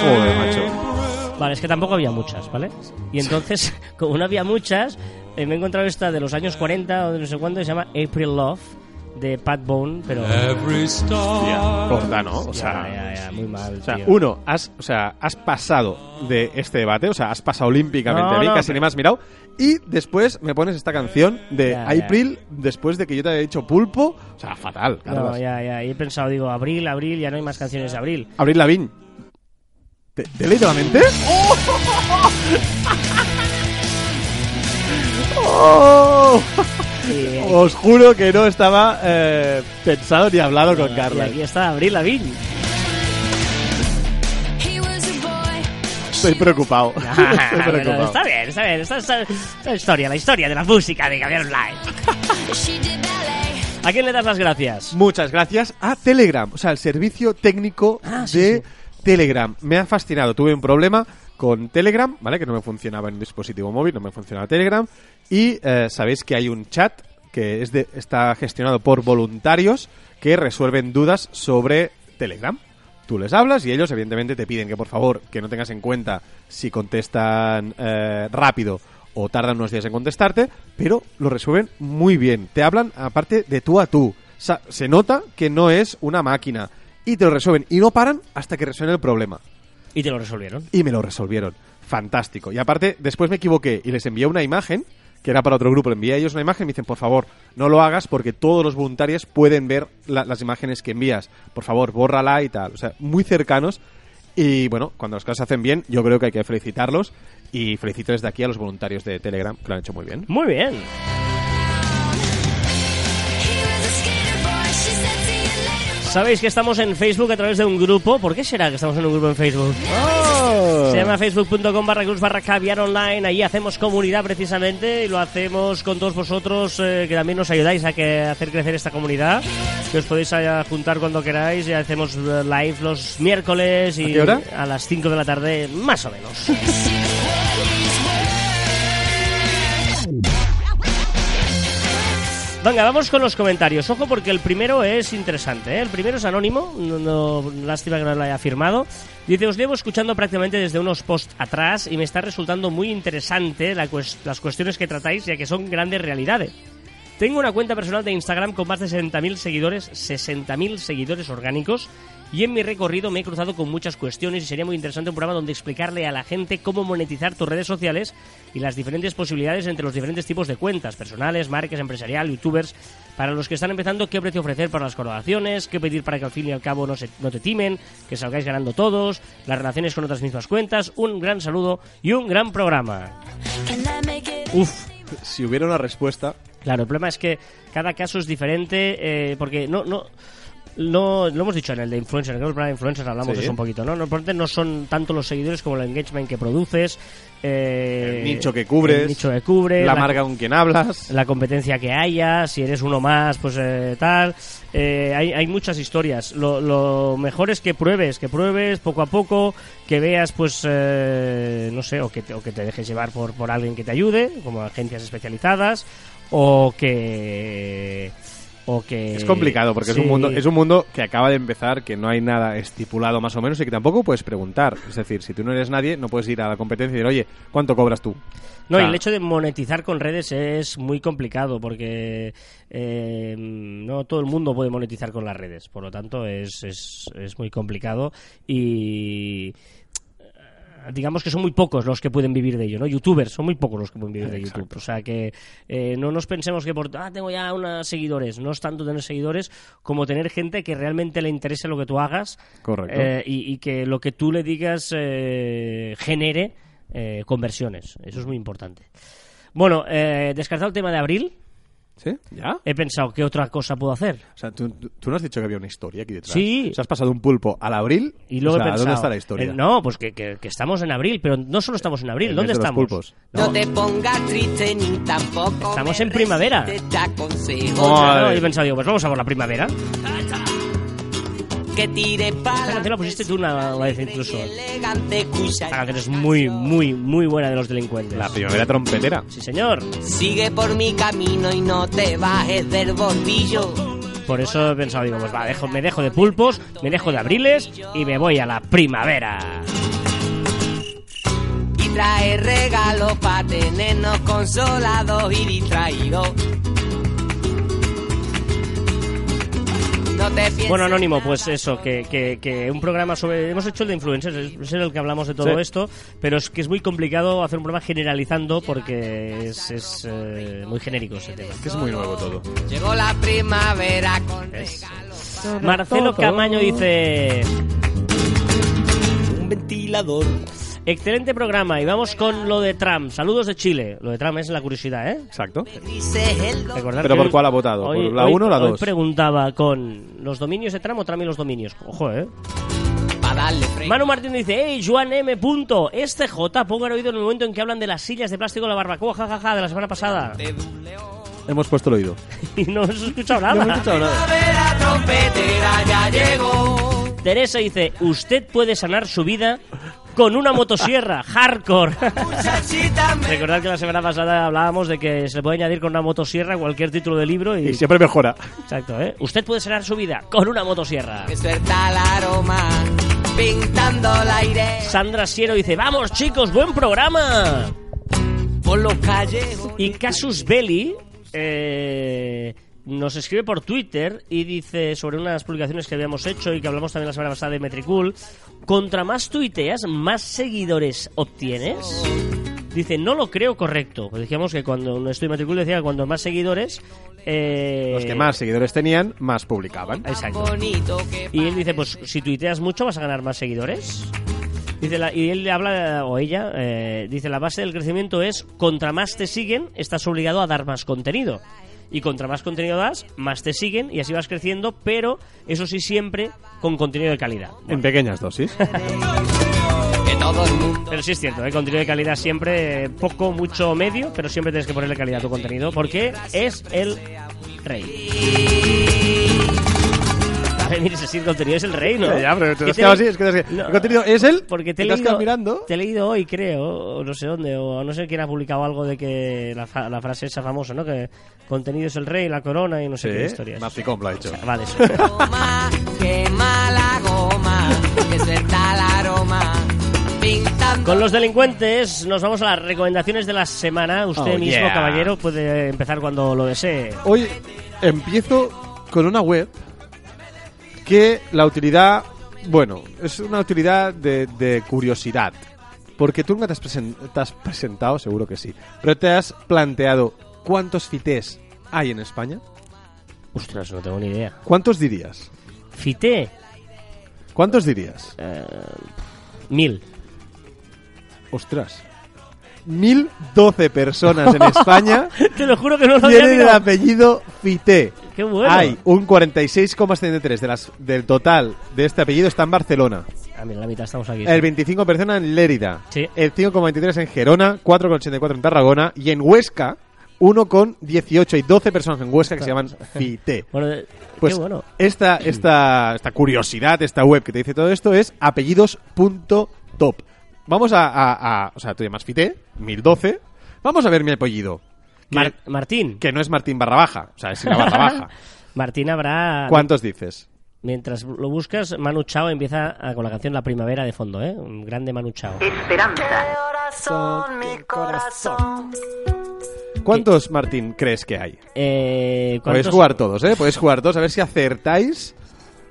S2: Joder, macho.
S1: Vale, es que tampoco había muchas, ¿vale? Y entonces, como no había muchas, eh, me he encontrado esta de los años 40 o de no sé cuándo, que se llama April Love, de Pat Bone, pero...
S3: Every star.
S2: Corta, ¿no? O sea,
S1: ya, ya, ya, muy mal,
S2: o sea,
S1: tío.
S2: uno, has, o sea, has pasado de este debate, o sea, has pasado olímpicamente
S1: No,
S2: a mí,
S1: no,
S2: casi
S1: pero-
S2: ni me has mirado. Y después me pones esta canción de
S1: Ya, ya.
S2: April, después de que yo te haya dicho pulpo. O sea, fatal,
S1: No,
S2: Carlas.
S1: ya, ya, y he pensado, digo, abril, abril, ya no hay más canciones de abril.
S2: Abril Lavigne. ¿Te, ¿Te he leído la mente? ¡Oh!
S1: Y,
S2: Os juro que no estaba eh, pensado ni hablado con
S1: y
S2: Carla.
S1: aquí está Abril Lavigne.
S2: Estoy preocupado. Estoy
S1: Ah, está bien, está bien, esta, esta- esta historia, la historia de la música de Gabriel
S5: ballet.
S1: ¿A quién le das las gracias?
S2: Muchas gracias a Telegram, o sea, el servicio técnico
S1: Ah, sí,
S2: de
S1: sí.
S2: Telegram. Me ha fascinado. Tuve un problema con Telegram, ¿vale? Que no me funcionaba en un dispositivo móvil, no me funcionaba Telegram. Y eh, sabéis que hay un chat que está gestionado por voluntarios que resuelven dudas sobre Telegram. Tú les hablas y ellos evidentemente te piden que por favor que no tengas en cuenta si contestan eh, rápido o tardan unos días en contestarte, pero lo resuelven muy bien. Te hablan aparte de tú a tú. Se nota que no es una máquina y te lo resuelven y no paran hasta que resuelven el problema.
S1: Y te lo resolvieron.
S2: Y me lo resolvieron. Fantástico. Y aparte, después me equivoqué y les envié una imagen, que era para otro grupo, le envié a ellos una imagen y me dicen, por favor, no lo hagas porque todos los voluntarios pueden ver la- las imágenes que envías. Por favor, bórrala y tal. O sea, muy cercanos. Y bueno, cuando las cosas se hacen bien, yo creo que hay que felicitarlos. Y felicito desde aquí a los voluntarios de Telegram, que lo han hecho muy bien.
S1: Muy bien. Sabéis que estamos en Facebook a través de un grupo. ¿Por qué será que estamos en un grupo en Facebook? Se llama facebook.com barra cruz barra caviar online. Ahí hacemos comunidad precisamente y lo hacemos con todos vosotros eh, que también nos ayudáis a que, a hacer crecer esta comunidad. Que os podéis eh, juntar cuando queráis y hacemos eh, live los miércoles y
S2: ¿A qué hora?
S1: a las 5 de la tarde, más o menos. Venga, vamos con los comentarios. Ojo porque el primero es interesante. ¿eh? El primero es anónimo, no, no- lástima que no lo haya firmado. Dice, os llevo escuchando prácticamente desde unos posts atrás y me está resultando muy interesante la cues- las cuestiones que tratáis ya que son grandes realidades. Tengo una cuenta personal de Instagram con más de 60.000 seguidores, 60.000 seguidores orgánicos y en mi recorrido me he cruzado con muchas cuestiones y sería muy interesante un programa donde explicarle a la gente cómo monetizar tus redes sociales y las diferentes posibilidades entre los diferentes tipos de cuentas, personales, marcas, empresarial, youtubers, para los que están empezando, qué precio ofrecer para las colaboraciones, qué pedir para que al fin y al cabo no, se, no te timen, que salgáis ganando todos, las relaciones con otras mismas cuentas, un gran saludo y un gran programa. Uf,
S2: Si hubiera una respuesta,
S1: Claro, el problema es que cada caso es diferente eh, porque no, no, no, lo hemos dicho en el de influencers, en el programa de influencers hablamos
S2: Sí.
S1: de eso un poquito, ¿no? Normalmente no son tanto los seguidores como el engagement que produces, eh,
S2: El nicho que cubres,
S1: el nicho que cubres,
S2: la marca con quien hablas.
S1: la competencia que haya, si eres uno más, pues eh, tal. Eh, hay, hay muchas historias. Lo, lo mejor es que pruebes, que pruebes poco a poco, que veas, pues, eh, no sé, o que, te, o que te dejes llevar por, por alguien que te ayude, como agencias especializadas, o que... O que
S2: Es complicado porque es un mundo es un mundo que acaba de empezar, que no hay nada estipulado más o menos y que tampoco puedes preguntar. Es decir, si tú no eres nadie, no puedes ir a la competencia y decir, oye, ¿cuánto cobras tú?
S1: No,
S2: O
S1: y el hecho de monetizar con redes es muy complicado porque eh, no todo el mundo puede monetizar con las redes. Por lo tanto, es, es, es muy complicado y digamos que son muy pocos los que pueden vivir de ello, ¿no? Youtubers son muy pocos los que pueden vivir de YouTube. O sea que eh, no nos pensemos que por, ah, tengo ya unos seguidores. No es tanto tener seguidores como tener gente que realmente le interese lo que tú hagas
S2: Correcto.
S1: eh, y, y que lo que tú le digas eh, genere conversiones. Eso es muy importante. Bueno, descartado el tema de abril,
S2: ¿Sí? ¿Ya?
S1: he pensado qué otra cosa puedo hacer.
S2: O sea, ¿tú, tú- no has dicho que había una historia aquí detrás.
S1: Sí.
S2: O sea, has pasado un pulpo al abril.
S1: Y luego
S2: o sea,
S1: he pensado,
S2: ¿dónde está la historia?
S1: eh, no, pues que, que- que estamos en abril, pero no solo estamos en abril.
S2: El
S1: ¿Dónde estamos?
S2: pulpos.
S6: No te pongas triste ni tampoco.
S1: Estamos en primavera.
S6: Te aconsejo
S2: Oh, Ay.
S1: he pensado, digo, pues vamos a por la primavera.
S6: Que tire
S1: Esta
S6: para
S1: canción la pusiste tú una, una vez incluso.
S6: escucha.
S1: Esta canción es muy, muy, muy buena de los delincuentes.
S2: La primavera trompetera.
S1: Sí, señor.
S6: Sigue por mi camino y no te bajes del bordillo.
S1: Por eso he pensado, digo, pues va, dejo, me dejo de pulpos, me dejo de abriles y me voy a la primavera.
S6: Y trae regalos para tenernos consolados y distraídos. No te pienses
S1: Bueno, Anónimo, pues eso, que, que, que un programa sobre... Hemos hecho el de influencers, es en el que hablamos de todo
S2: Sí.
S1: esto, pero es que es muy complicado hacer un programa generalizando porque es, es eh, muy genérico ese tema.
S2: Que es muy nuevo todo.
S6: Llegó la primavera con regalos.
S1: Marcelo Camaño dice...
S6: Un ventilador.
S1: Excelente programa y vamos con lo de Trump. Saludos de Chile. Lo de Trump es la curiosidad, ¿eh?
S2: Exacto. ¿Pero por
S1: hoy-
S2: cuál ha votado? ¿Por
S1: hoy-
S2: la
S1: hoy-
S2: 1 o la
S1: hoy
S2: 2?
S1: preguntaba con los dominios de Trump o Trump y los dominios. Ojo, ¿eh? Manu Martín dice, hey, Juan M. Punto, este J, pongan oído en el momento en que hablan de las sillas de plástico de la barbacoa, jajaja, de la semana pasada.
S2: Hemos puesto el oído.
S1: y no hemos escuchado
S2: No hemos
S1: nada.
S2: escuchado nada.
S1: Teresa dice, usted puede sanar su vida con una motosierra, hardcore. Recordad que la semana pasada hablábamos de que se puede añadir con una motosierra a cualquier título de libro y...
S2: Y siempre mejora.
S1: Exacto, ¿eh? Usted puede sanar su vida con una motosierra.
S6: que suelta el aroma, pintando el aire
S1: Sandra Siero dice, vamos chicos, buen programa.
S6: por los callejones.
S1: Y Casus Belli eh, nos escribe por Twitter y dice sobre unas publicaciones que habíamos hecho y que hablamos también la semana pasada de Metricool. Contra más tuiteas, más seguidores obtienes. Dice, no lo creo correcto. Pues decíamos que cuando no estoy Metricool decía que cuando más seguidores... eh,
S2: Los que más seguidores tenían, más publicaban.
S1: Exacto. Y él dice, pues si tuiteas mucho vas a ganar más seguidores. Dice la- y él le habla, o ella, eh, dice, la base del crecimiento es, contra más te siguen, estás obligado a dar más contenido. Y contra más contenido das, más te siguen y así vas creciendo, pero eso sí siempre con contenido de calidad.
S2: En pequeñas dosis.
S6: que todo el mundo
S1: Pero sí es cierto, ¿eh? contenido de calidad siempre, poco, mucho, medio, pero siempre tienes que ponerle calidad a tu contenido, porque es el rey. A ver, mire, si el contenido es el rey, ¿no?
S2: Ya, pero te
S1: ¿Qué
S2: has quedado así, es que te has quedado-
S1: No,
S2: El contenido es él,
S1: Porque te he, leído,
S2: quedado mirando.
S1: te he leído hoy, creo, o no sé dónde, o no sé quién ha publicado algo de que la, fa- la frase esa famosa, ¿no? Que contenido es el rey, la corona y no sé qué historias.
S2: Mapicom lo ha hecho.
S1: Va de eso.
S6: goma, quema la goma, que suelta el aroma, pintando
S1: Con los delincuentes nos vamos a las recomendaciones de la semana. Usted
S2: Oh,
S1: mismo,
S2: yeah.
S1: caballero, puede empezar cuando lo desee.
S2: Hoy empiezo con una web que la utilidad Bueno, es una utilidad de, de curiosidad. Porque tú nunca te has, presen- te has presentado, seguro que sí. Pero te has planteado cuántos fités hay en España.
S1: Ostras, no tengo ni idea.
S2: ¿Cuántos dirías?
S1: Fité,
S2: ¿Cuántos dirías?
S1: mil.
S2: Ostras. 1012 personas en España
S1: Te lo juro que no lo había
S2: tienen el
S1: mirado.
S2: apellido Fité.
S1: Qué bueno.
S2: Hay un 46,73 de las, del total de este apellido está en Barcelona.
S1: Ah, mira, la mitad estamos aquí.
S2: El 25% en Lérida.
S1: Sí.
S2: El 5,23 en Gerona, 4,84 en Tarragona y en Huesca 1,18 y 12 personas en Huesca que se llaman Fité.
S1: Bueno, eh,
S2: Pues
S1: qué bueno.
S2: esta, esta, esta curiosidad, esta web que te dice todo esto es apellidos.top. Vamos a, a- a- O sea, tú llamas Fité, 1012. Vamos a ver mi apellido.
S1: Mar- Martín.
S2: que no es Martín barra baja. O sea, es la barra baja.
S1: Martín habrá...
S2: ¿Cuántos dices?
S1: Mientras lo buscas, Manu Chao empieza a- con la canción La Primavera de fondo, ¿eh? Un grande Manu Chao.
S4: Corazón, mi corazón.
S2: ¿Cuántos, Martín, crees que hay?
S1: Eh,
S2: Podéis
S1: ¿cuántos-
S2: jugar todos, ¿eh? Podéis jugar todos a ver si acertáis.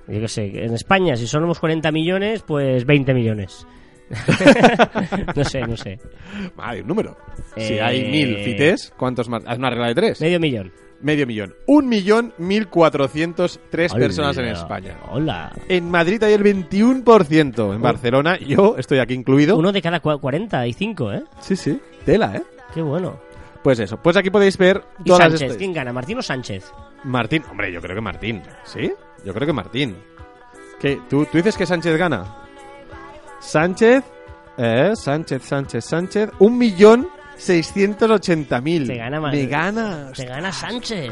S1: Yo qué sé, en España, si somos 40 millones, pues 20 millones. no sé, no sé.
S2: Hay un número. Si
S1: Eh,
S2: hay mil fités, ¿cuántos más? Haz una regla de tres.
S1: Medio millón.
S2: Medio millón. Un millón mil cuatrocientos tres personas en España.
S1: Hola.
S2: En Madrid hay el 21%. En Barcelona, yo estoy aquí incluido.
S1: Uno de cada cua- 45, ¿eh?
S2: Sí, sí. Tela, ¿eh?
S1: Qué bueno.
S2: Pues eso. Pues aquí podéis ver
S1: ¿Y
S2: todas
S1: Sánchez? ¿Quién gana? ¿Martín o Sánchez?
S2: Martín. Hombre, yo creo que Martín. ¿Sí? Yo creo que Martín. ¿Qué? ¿Tú, tú dices que Sánchez gana? Sánchez. Eh, Sánchez, Sánchez, Sánchez. Un millón seiscientos ochenta mil.
S1: Te gana
S2: Me
S1: Madrid.
S2: gana.
S1: Te gana Sánchez.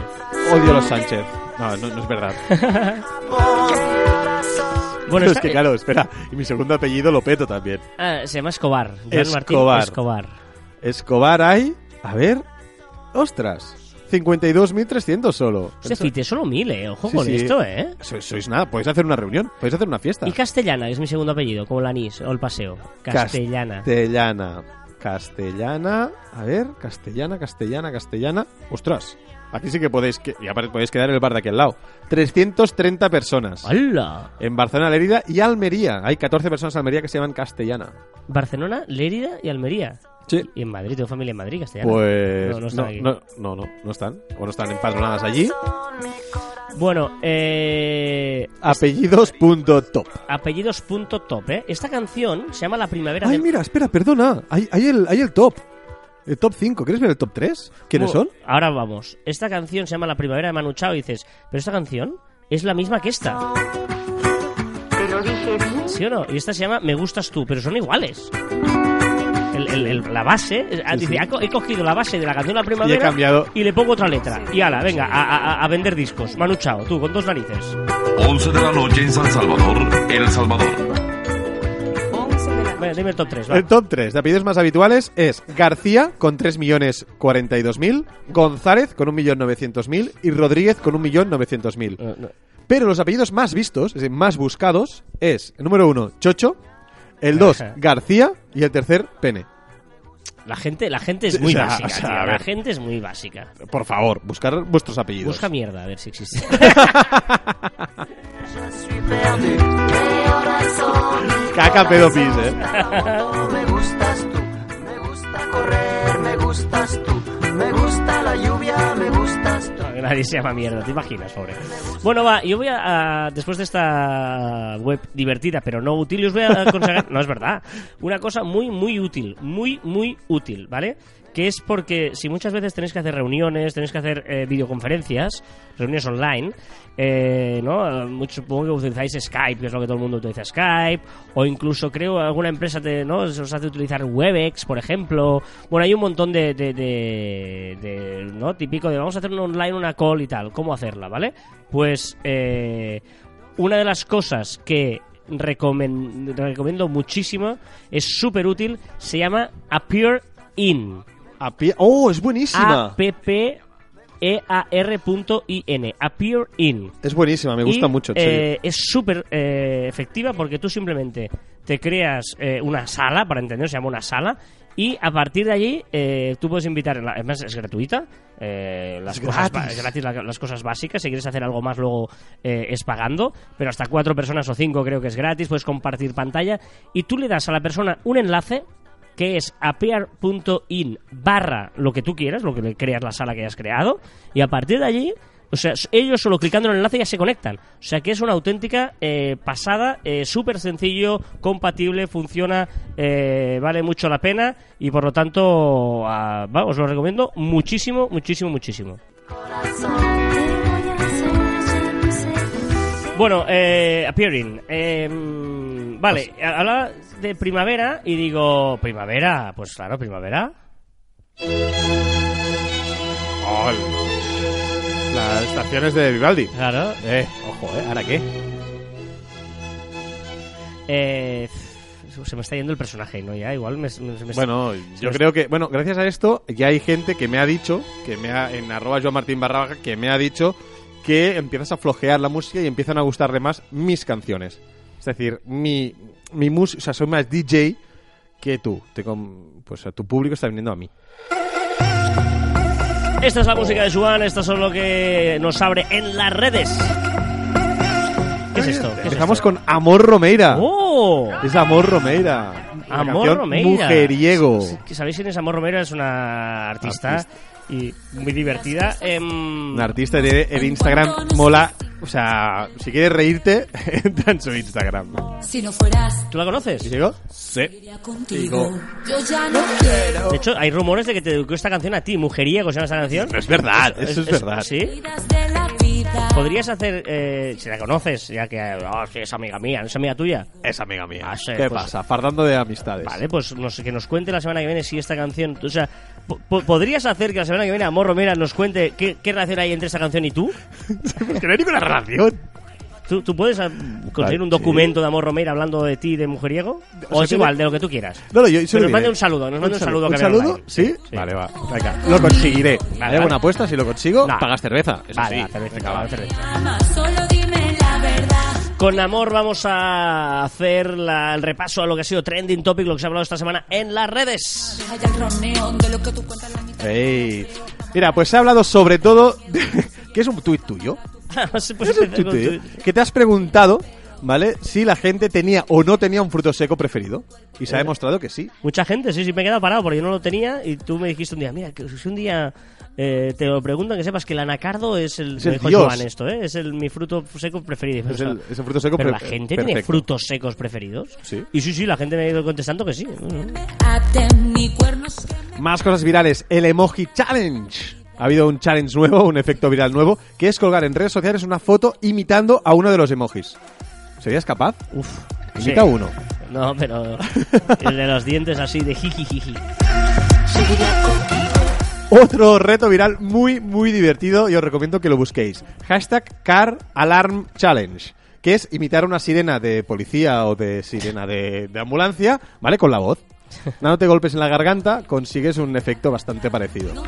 S2: Odio a los Sánchez. No, no, no es verdad.
S1: Bueno,
S2: es que claro, espera. Y mi segundo apellido lo peto también.
S1: Ah, se llama Escobar. Joan
S2: Escobar.
S1: Martín Escobar.
S2: Escobar hay. A ver. Ostras. 52.300 solo.
S1: Este fite solo mil, eh. Ojo
S2: Sí,
S1: con
S2: sí.
S1: esto, eh.
S2: Sois, sois nada. Podéis hacer una reunión. Podéis hacer una fiesta.
S1: Y Castellana, que es mi segundo apellido, como el anís o el paseo. Castellana.
S2: Castellana. Castellana. A ver. Castellana, castellana, castellana. Ostras. Aquí sí que podéis, que, y aparte podéis quedar en el bar de aquí al lado. 330 personas.
S1: ¡Hala!
S2: En Barcelona, Lérida y Almería. Hay 14 personas en Almería que se llaman Castellana.
S1: Barcelona, Lérida y Almería.
S2: Sí.
S1: Y en Madrid, tengo familia en Madrid, Castellana.
S2: Pues
S1: No, no están aquí.
S2: no, no, no, no están. O no están empadronadas allí.
S1: Bueno, eh,
S2: Apellidos.top.
S1: apellidos.top, ¿eh? Esta canción se llama La Primavera
S2: Ay,
S1: de...
S2: mira, espera, perdona. Hay, hay, el, hay el top. El top 5. ¿Quieres ver el top 3? ¿Quiénes son?
S1: Bueno, Ahora vamos. Esta canción se llama La Primavera de Manu Chao y dices, pero esta canción es la misma que esta. ¿Sí o no? Y esta se llama Me Gustas Tú, pero son iguales. El- el- el- la base, eh,
S2: Sí,
S1: dice,
S2: sí.
S1: "Ha co- he cogido la base de la canción La Primavera
S2: Y he cambiado.
S1: y le pongo otra letra. Y ala, venga, a, a- a vender discos. Manu Chao, tú, con dos narices.
S7: 11 de la noche en San Salvador, El Salvador.
S1: Venga, dime el top 3, va.
S2: El top 3 de apellidos más habituales es García con 3.042.000, González con 1.900.000 y Rodríguez con 1.900.000.
S1: No, no.
S2: Pero los apellidos más vistos, es decir, más buscados, es el número 1, Chocho, el 2,
S1: Ajá.
S2: García y el tercer, Pene.
S1: La gente, la gente es muy
S2: o sea,
S1: básica,
S2: o sea,
S1: tío.
S2: a
S1: La
S2: ver.
S1: gente es muy básica.
S2: Por favor, buscar vuestros apellidos.
S1: Busca mierda, a ver si existe.
S2: Caca pedo pis, eh.
S4: Me gustas tú, me gusta correr, me gustas tú, me gusta la lluvia,
S1: que nadie se llama mierda, te imaginas, pobre. Bueno, va, yo voy a, después de esta web divertida, pero no útil, yo os voy a aconsejar, no es verdad, una cosa muy, muy útil, muy, muy útil, ¿vale? Que es porque si muchas veces tenéis que hacer reuniones, tenéis que hacer eh, videoconferencias, reuniones online, eh, ¿no? Mucho, supongo que utilizáis Skype, que es lo que todo el mundo utiliza Skype, o incluso creo alguna empresa te, ¿no? se os hace utilizar Webex, por ejemplo. Bueno, hay un montón de, de, de- de, ¿no? Típico de vamos a hacer un online, una call y tal. ¿Cómo hacerla, vale? Pues eh, una de las cosas que recomen- recomiendo muchísimo, es súper útil, se llama Appear In.
S2: Oh, es buenísima.
S1: A-P-P-E-A-R.I-N. Appear In.
S2: Es buenísima, me gusta
S1: Y,
S2: mucho.
S1: eh, es súper eh, efectiva porque tú simplemente te creas eh, una sala, para entender, se llama una sala, Y a partir de allí, eh, tú puedes invitar, la- además es gratuita, eh, las,
S2: Es
S1: cosas,
S2: gratis.
S1: las cosas básicas, si quieres hacer algo más luego eh, es pagando, pero hasta cuatro personas o cinco creo que es gratis, puedes compartir pantalla y tú le das a la persona un enlace que es appear.in barra lo que tú quieras, lo que le creas la sala que hayas creado, y a partir de allí, o sea, ellos solo clicando en el enlace ya se conectan. O sea que es una auténtica eh, pasada, eh, súper sencillo, compatible, funciona, eh, vale mucho la pena, y por lo tanto, ah, va, os lo recomiendo muchísimo, muchísimo, muchísimo. Bueno, eh, Appearing. mm, vale, habla de primavera y digo, ¿primavera? Pues claro, primavera.
S2: Oh, Las estaciones de Vivaldi.
S1: Claro.
S2: Eh, ojo, ¿eh? ¿Ahora qué?
S1: Eh, se me está yendo el personaje, ¿no? Ya, igual me, está-
S2: Bueno, yo creo que, bueno, gracias a esto ya hay gente que me ha dicho, que me ha, en arroba Joan Martín barra baja, que me ha dicho que empiezas a flojear la música y empiezan a gustarle más mis canciones. Es decir, mi, mi música, o sea, soy más DJ que tú. Te pues a tu público está viniendo a mí.
S1: Esta es la música de Juan, esto es lo que nos abre en las redes. ¿Qué es esto? ¿Qué es
S2: Empezamos
S1: esto?
S2: con Amor Romeira.
S1: ¡Oh!
S2: Es Amor Romeira.
S1: Amor Romeira.
S2: Mujeriego.
S1: ¿Sabéis quién es Amor Romero? Es una artista, y muy divertida. Em,
S2: Un artista de el Instagram mola. O sea, si quieres reírte, entra en su Instagram.
S8: Si no fueras,
S1: ¿Tú la conoces?
S2: ¿Y sigo? Sí.
S8: contigo. Yo ya no quiero.
S1: De hecho, hay rumores de que te dedicó esta canción a ti, Mujeriego, ¿se llama esta canción?
S2: No es verdad, eso es, verdad.
S1: ¿Sí? ¿Podrías hacer, eh, si la conoces, ya que oh, sí, es amiga mía, ¿no es amiga tuya?
S2: Es amiga mía.
S1: Ah, sí,
S2: ¿Qué
S1: pues-
S2: pasa? Fardando de amistades.
S1: Vale, pues nos- que nos cuente la semana que viene si esta canción... O sea, ¿podrías hacer que la semana que viene Amor Romera nos cuente qué, qué relación hay entre esta canción y tú?
S2: Es que no hay ninguna relación.
S1: ¿Tú, tú puedes ah, conseguir un documento de Amor Romera hablando de ti, de mujeriego? O,
S2: sea,
S1: es igual, de lo que tú quieras.
S2: No, no, yo lo
S1: nos mande un saludo, nos mande un saludo a
S2: ¿Un saludo?
S1: Online.
S2: ¿Sí?
S1: Sí.
S2: Vale, va. Venga, lo conseguiré. ¿Hay
S1: vale.
S2: alguna apuesta? Si lo consigo,
S1: No.
S2: pagas cerveza. Eso
S1: Vale,
S2: sí.
S1: va, cerveza,
S2: Venga,
S1: va. cerveza. Con Amor vamos a hacer la- el repaso a lo que ha sido trending topic, lo que se ha hablado esta semana en las redes.
S8: Deja ya el roneo de lo que tú cuentas la mitad.
S2: Ey. Mira, pues se ha hablado sobre todo... de- ¿Qué es un tuit tuyo?
S1: Sí, pues
S2: Es un tuit tuyo.
S1: tu-
S2: Que te has preguntado, ¿vale? Si la gente tenía o no tenía un fruto seco preferido. Y se ha
S1: Eh.
S2: demostrado que sí.
S1: Mucha gente, sí, sí, me he quedado parado porque yo no lo tenía y tú me dijiste un día, mira, que si un día eh, te lo preguntan, que sepas que el anacardo es el,
S2: Es el
S1: dijo
S2: Dios.
S1: Joan esto, ¿eh? es el, mi fruto seco preferido.
S2: Es el, es el fruto seco
S1: Pero
S2: pre-
S1: la gente tiene frutos secos preferidos.
S2: Sí.
S1: Y sí, sí, la gente me ha ido contestando que sí.
S2: Más cosas virales. El Emoji Challenge. Ha habido un challenge nuevo, un efecto viral nuevo, que es colgar en redes sociales una foto imitando a uno de los emojis. ¿Serías capaz?
S1: Uf.
S2: Imita
S1: sí.
S2: uno.
S1: No, pero el de los dientes así de jijijiji.
S2: Otro reto viral muy, muy divertido y os recomiendo que lo busquéis. Hashtag Car Alarm Challenge, que es imitar una sirena de policía o de sirena de, de ambulancia, ¿vale? Con la voz. Dándote golpes en la garganta, consigues un efecto bastante parecido.
S8: No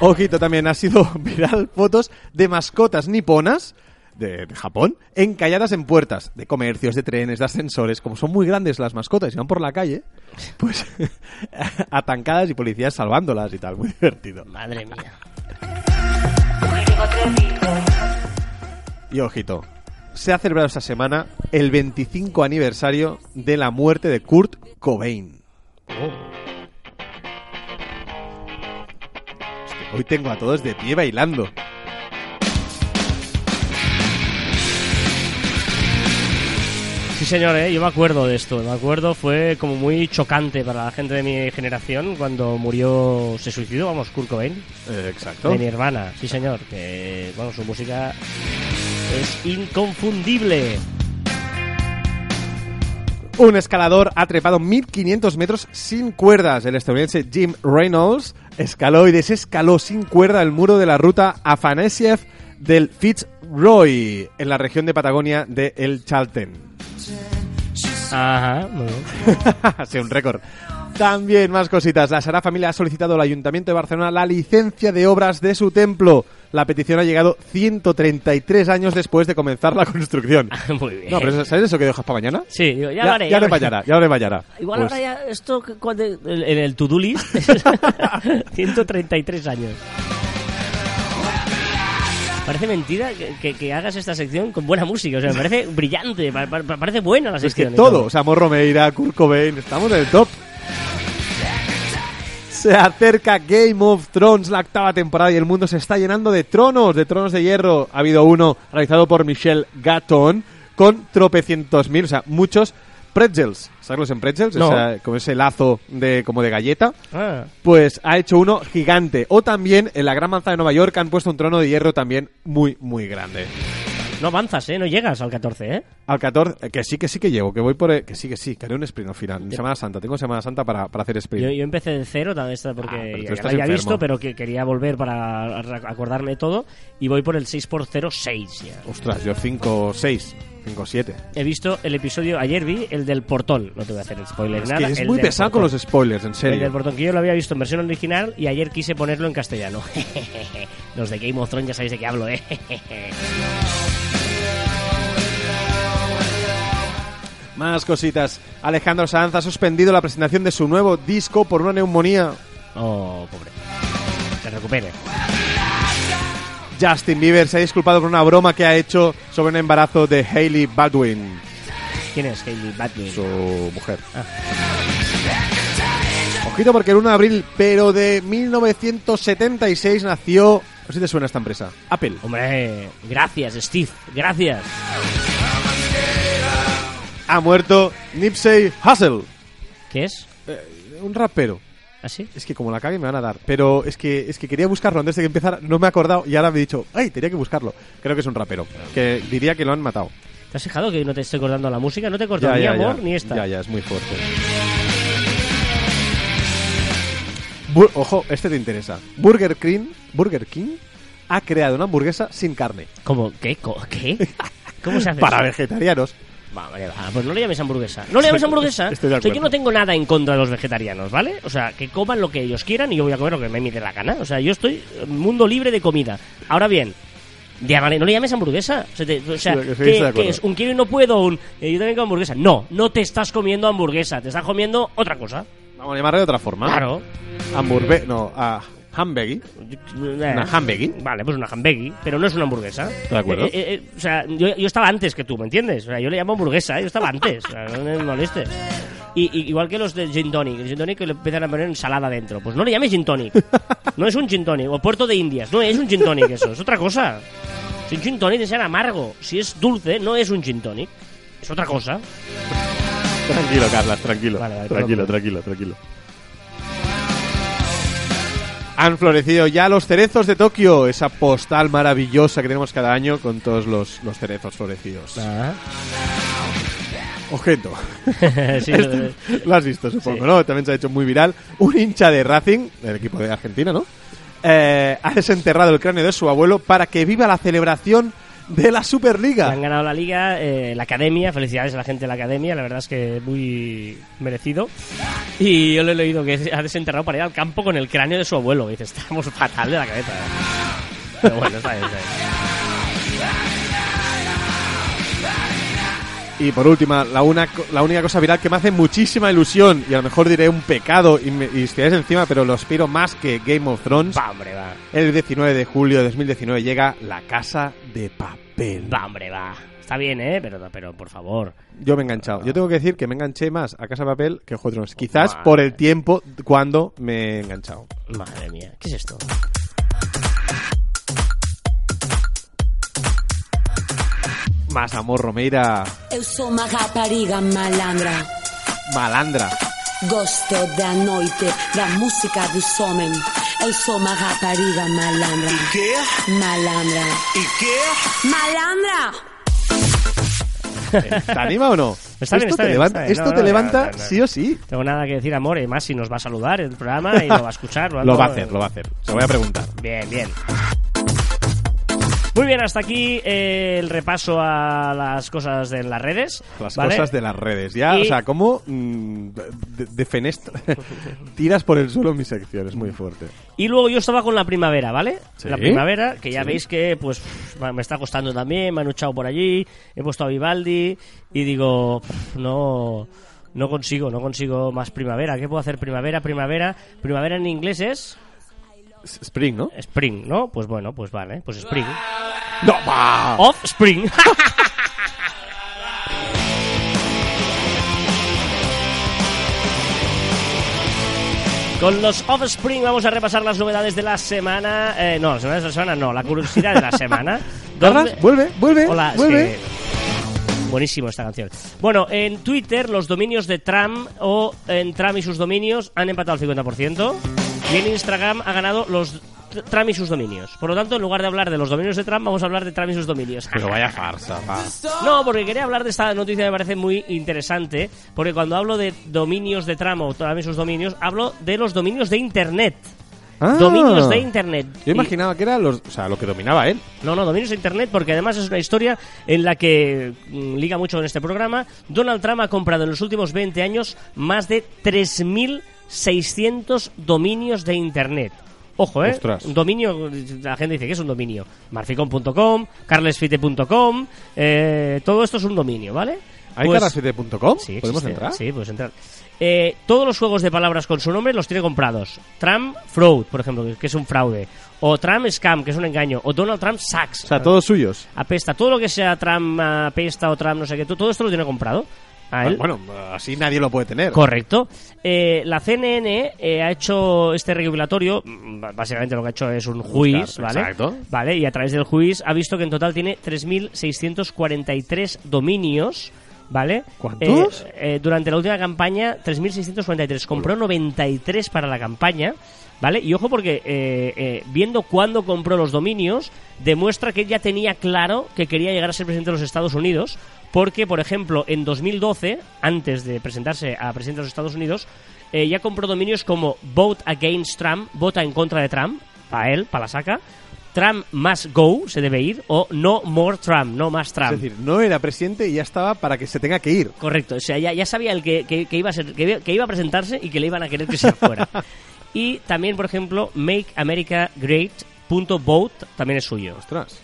S2: Ojito, también ha sido viral fotos de mascotas niponas de, de Japón encalladas en puertas de comercios, de trenes, de ascensores. Como son muy grandes las mascotas y van por la calle, pues atancadas y policías salvándolas y tal. Muy divertido.
S1: Madre mía.
S2: Y ojito, se ha celebrado esta semana el 25 aniversario de la muerte de Kurt Cobain. Hostia, Hoy tengo a todos de pie bailando.
S1: Sí, señor, ¿eh? yo me acuerdo de esto. Me acuerdo, fue como muy chocante para la gente de mi generación cuando murió, se suicidó, vamos, Kurt Cobain,
S2: Eh, exacto.
S1: de mi hermana. Sí, señor, que, bueno, su música es inconfundible.
S2: Un escalador ha trepado 1500 metros sin cuerdas. El estadounidense Jim Reynolds escaló y desescaló sin cuerda el muro de la ruta Afanasiev del Fitzroy en la región de Patagonia de El Chalten.
S1: Ajá, muy bien.
S2: ha sido un récord. También más cositas. La Sagrada Familia ha solicitado al Ayuntamiento de Barcelona la licencia de obras de su templo. la petición ha llegado 133 años después de comenzar la construcción.
S1: Muy bien.
S2: No, pero ¿sabes eso que dejas para mañana?
S1: Sí, digo, ya,
S2: ya,
S1: lo haré.
S2: ya
S1: lo
S2: le
S1: haré.
S2: mañana, ya le mañana.
S1: Igual
S2: Pues,
S1: ahora ya esto cuando- en el to-do list 133 años. Parece mentira que, que- que hagas esta sección con buena música. O sea, me parece brillante, pa- pa- parece buena la
S2: es que
S1: sección.
S2: todo, o sea, Morro Meira, Kurt Cobain, estamos en el top. Se acerca Game of Thrones, la octava temporada, y el mundo se está llenando de tronos, de tronos de hierro. Ha habido uno realizado por Michelle Gatton con tropecientos mil, o sea, muchos pretzels. ¿Sabes los en pretzels?
S1: No.
S2: O sea, como ese lazo de como de galleta.
S1: Ah,
S2: Pues ha hecho uno gigante. O también en la Gran Manzana de Nueva York han puesto un trono de hierro también muy, muy grande.
S1: no avanzas, ¿eh? No llegas al 14, ¿eh?
S2: Al 14, que sí, que sí que llego, que voy por... el- que sí, que sí, que haré un sprint al final. En Semana Santa, tengo Semana Santa para, para hacer sprint.
S1: Yo, yo empecé de cero, tal vez porque
S2: Ah,
S1: ya lo había
S2: enfermo.
S1: visto, pero que quería volver para ra- acordarme todo. Y voy por el 6x0, 6 ya.
S2: Ostras, yo 5, 6, 5, 7.
S1: He visto el episodio, ayer vi el del portón. No te voy a hacer el spoiler
S2: Es
S1: nada.
S2: que es
S1: el
S2: muy pesado con los spoilers, en
S1: El del
S2: serio.
S1: portón que yo lo había visto en versión original y ayer quise ponerlo en castellano. Los de Game of Thrones ya sabéis de qué hablo, ¿eh?
S2: Más cositas. Alejandro Sanz ha suspendido la presentación de su nuevo disco por una neumonía.
S1: Oh, pobre. Se recupere.
S2: Justin Bieber se ha disculpado por una broma que ha hecho sobre un embarazo de Hailey Baldwin,
S1: ¿Quién es Hailey Baldwin?
S2: su mujer.
S1: Ah.
S2: Ojito porque el 1 de abril, pero de 1976 nació... No sé si te suena esta empresa. Apple.
S1: Hombre, gracias, Steve. Gracias.
S2: Ha muerto Nipsey Hussle,
S1: ¿Qué es?
S2: un rapero.
S1: ¿Así?
S2: Es que como la cague me van a dar. Pero es que, es que quería buscarlo antes de que empezara. No me he acordado y ahora me he dicho, ay, tenía que buscarlo. Creo que es un rapero. Que diría que lo han matado.
S1: ¿Te has fijado que no te estoy cortando la música? No te he cortado ni amor ni esta.
S2: Ya, ya, es muy fuerte. Bu- Ojo, este te interesa. Burger King, Burger King ha creado una hamburguesa sin carne.
S1: ¿Cómo? ¿Qué? Co- ¿Qué? ¿Cómo se hace
S2: Para
S1: eso?
S2: vegetarianos.
S1: Va, vale, va, pues no le llames hamburguesa. No le llames hamburguesa.
S2: Estoy de
S1: O sea, yo no tengo nada en contra de los vegetarianos, ¿vale? O sea, que coman lo que ellos quieran y yo voy a comer lo que me mide la gana. O sea, yo estoy en mundo libre de comida. Ahora bien, llámale- no le llames hamburguesa. O sea, te- o sea,
S2: Sí, que sí,
S1: ¿qué-
S2: estoy de
S1: es? ¿Un quiero y no puedo? Un, eh, yo también como hamburguesa. No, no te estás comiendo hamburguesa. Te estás comiendo otra cosa.
S2: Vamos a llamarle de otra forma.
S1: Claro.
S2: Hamburgue... No, a hamburgues.
S1: Eh,
S2: Una hamburguesa.
S1: Vale, pues una hamburguesa, pero no es una hamburguesa.
S2: De acuerdo.
S1: Eh, eh, eh, o sea, yo, yo estaba antes que tú, ¿me entiendes? O sea, yo le llamo hamburguesa, ¿eh? yo estaba antes. O sea, no me molestes. Y, y- igual que los de gin tonic. El gin tonic que le empiezan a poner ensalada dentro. Pues no le llames gin tonic. No es un gin tonic. O puerto de Indias. No es un gin tonic eso. Es otra cosa. Si un gin tonic debe ser amargo. Si es dulce, no es un gin tonic. Es otra cosa.
S2: Tranquilo, Carlas, tranquilo.
S1: Vale, vale,
S2: tranquilo,
S1: perdón.
S2: tranquilo, tranquilo. Han florecido ya los cerezos de Tokio, esa postal maravillosa que tenemos cada año con todos los, los cerezos florecidos.
S1: Ah.
S2: Ojito.
S1: Sí, lo de-
S2: Lo has visto, supongo,
S1: Sí.
S2: ¿no? También se ha hecho muy viral. Un hincha de Racing, del equipo de Argentina, ¿no? Eh, ha desenterrado el cráneo de su abuelo para que viva la celebración de la Superliga.
S1: han ganado la liga, eh, la academia, felicidades a la gente de la academia, la verdad es que muy merecido. Y yo le he leído que ha desenterrado para ir al campo con el cráneo de su abuelo. Y dice, estamos fatal de la cabeza. ¿eh?". Pero bueno, está bien, está bien.
S2: Y por última, la, una, la única cosa viral que me hace muchísima ilusión, y a lo mejor diré un pecado y, me, y estiráis encima, pero lo aspiro más que Game of Thrones.
S1: Va, hombre, va.
S2: El 19 de julio de 2019 llega La Casa de Papel.
S1: Va, hombre, va. Está bien, ¿eh? Pero, pero por favor.
S2: Yo me he enganchado. Yo tengo que decir que me enganché más a Casa de Papel que a Juego de Tronos. Quizás
S1: Madre.
S2: por el tiempo cuando me he enganchado.
S1: Madre mía, ¿qué es esto?
S2: Más amor, Romeira.
S8: Eu sou uma rapariga malandra.
S2: Malandra.
S8: Gosto da noite, da música dos homens. Eu sou uma rapariga malandra.
S3: ¿Qué?
S8: Malandra.
S3: ¿Y qué?
S8: Malandra!
S2: ¿Te anima o no?
S1: Está bien,
S2: esto
S1: está
S2: te
S1: bien,
S2: levanta,
S1: está bien.
S2: esto
S1: No,
S2: te
S1: no,
S2: levanta
S1: no, no, no.
S2: sí o sí.
S1: Tengo nada que decir, amor, y más si nos va a saludar en el programa y lo va a escuchar.
S2: Lo va a hacer, lo va a hacer. Se lo voy a preguntar.
S1: Bien, bien. Muy bien, hasta aquí eh, el repaso a las cosas de las redes.
S2: Las
S1: ¿vale?
S2: cosas de las redes. Ya,
S1: Y-
S2: o sea, ¿cómo mm, de, de fenestra tiras por el suelo mi sección? Es muy fuerte.
S1: Y luego yo estaba con la primavera, ¿vale?
S2: Sí.
S1: La primavera, que ya
S2: Sí.
S1: veis que pues me está costando también, me han echado por allí, he puesto a Vivaldi y digo, no no consigo, no consigo más primavera. ¿Qué puedo hacer? Primavera, primavera. Primavera en inglés es
S2: Spring, ¿no?
S1: spring, ¿no? Pues bueno, pues vale, pues spring.
S2: ¡No! va!
S1: Offspring. Con los Offspring vamos a repasar las novedades de la semana. Eh, no, las novedades de la semana no, la curiosidad de la semana. ¿Dónde-
S2: vuelve, vuelve,
S1: Hola, es
S2: vuelve.
S1: que- Buenísimo esta canción. Bueno, en Twitter los dominios de Tram o en Tram y sus dominios han empatado al 50% y en Instagram ha ganado los t- Tram y sus dominios. Por lo tanto, en lugar de hablar de los dominios de Tram, vamos a hablar de Tram y sus dominios.
S2: Pero vaya farsa, va.
S1: No, porque quería hablar de esta noticia que me parece muy interesante, porque cuando hablo de dominios de Tram o Tram y sus dominios, hablo de los dominios de Internet.
S2: Ah.
S1: Dominios de Internet.
S2: Yo
S1: Y-
S2: imaginaba que era los, o sea, lo que dominaba él.
S1: no, no, dominios de Internet, porque además es una historia en la que mm, liga mucho en este programa. Donald Trump ha comprado en los últimos 20 años más de 3.600 dominios de Internet. Ojo, ¿eh?
S2: Ostras.
S1: Un dominio, la gente dice que es un dominio. Marficon.com, carlesfite.com, eh, todo esto es un dominio, ¿vale?
S2: ¿Hay
S1: Pues-
S2: carasfite.com?
S1: Sí,
S2: ¿Podemos
S1: existe.
S2: entrar?
S1: Sí, puedes entrar. Eh, todos los juegos de palabras con su nombre los tiene comprados. Trump Fraud, por ejemplo, que es un fraude. O Trump Scam, que es un engaño. O Donald Trump Sacks.
S2: O sea, todos suyos.
S1: Apesta. Todo lo que sea Trump apesta o Trump no sé qué, todo esto lo tiene comprado. A él.
S2: Ah, Bueno, así nadie lo puede tener.
S1: Correcto. Eh, la CNN eh, ha hecho este regulatorio, mm, básicamente lo que ha hecho es un juiz, ¿vale?
S2: exacto.
S1: Vale, y a través del juiz ha visto que en total tiene 3.643 dominios, ¿vale?
S2: ¿Cuántos?
S1: Eh, durante la última campaña, 3.643. Compró 93 para la campaña, ¿vale? Y ojo porque eh, eh, viendo cuándo compró los dominios, demuestra que él ya tenía claro que quería llegar a ser presidente de los Estados Unidos, porque, por ejemplo, en 2012, antes de presentarse a presidente de los Estados Unidos, eh, ya compró dominios como Vote Against Trump, vota en contra de Trump, para él, para la saca, Trump must go, se debe ir, o No more Trump, no más Trump.
S2: Es decir, no era presidente y ya estaba para que se tenga que ir.
S1: Correcto, o sea, ya, ya sabía el que, que- que iba a ser, que, iba- que iba a presentarse y que le iban a querer que se fuera. y también, por ejemplo, Make America Great punto vote también es suyo.
S2: Ostras.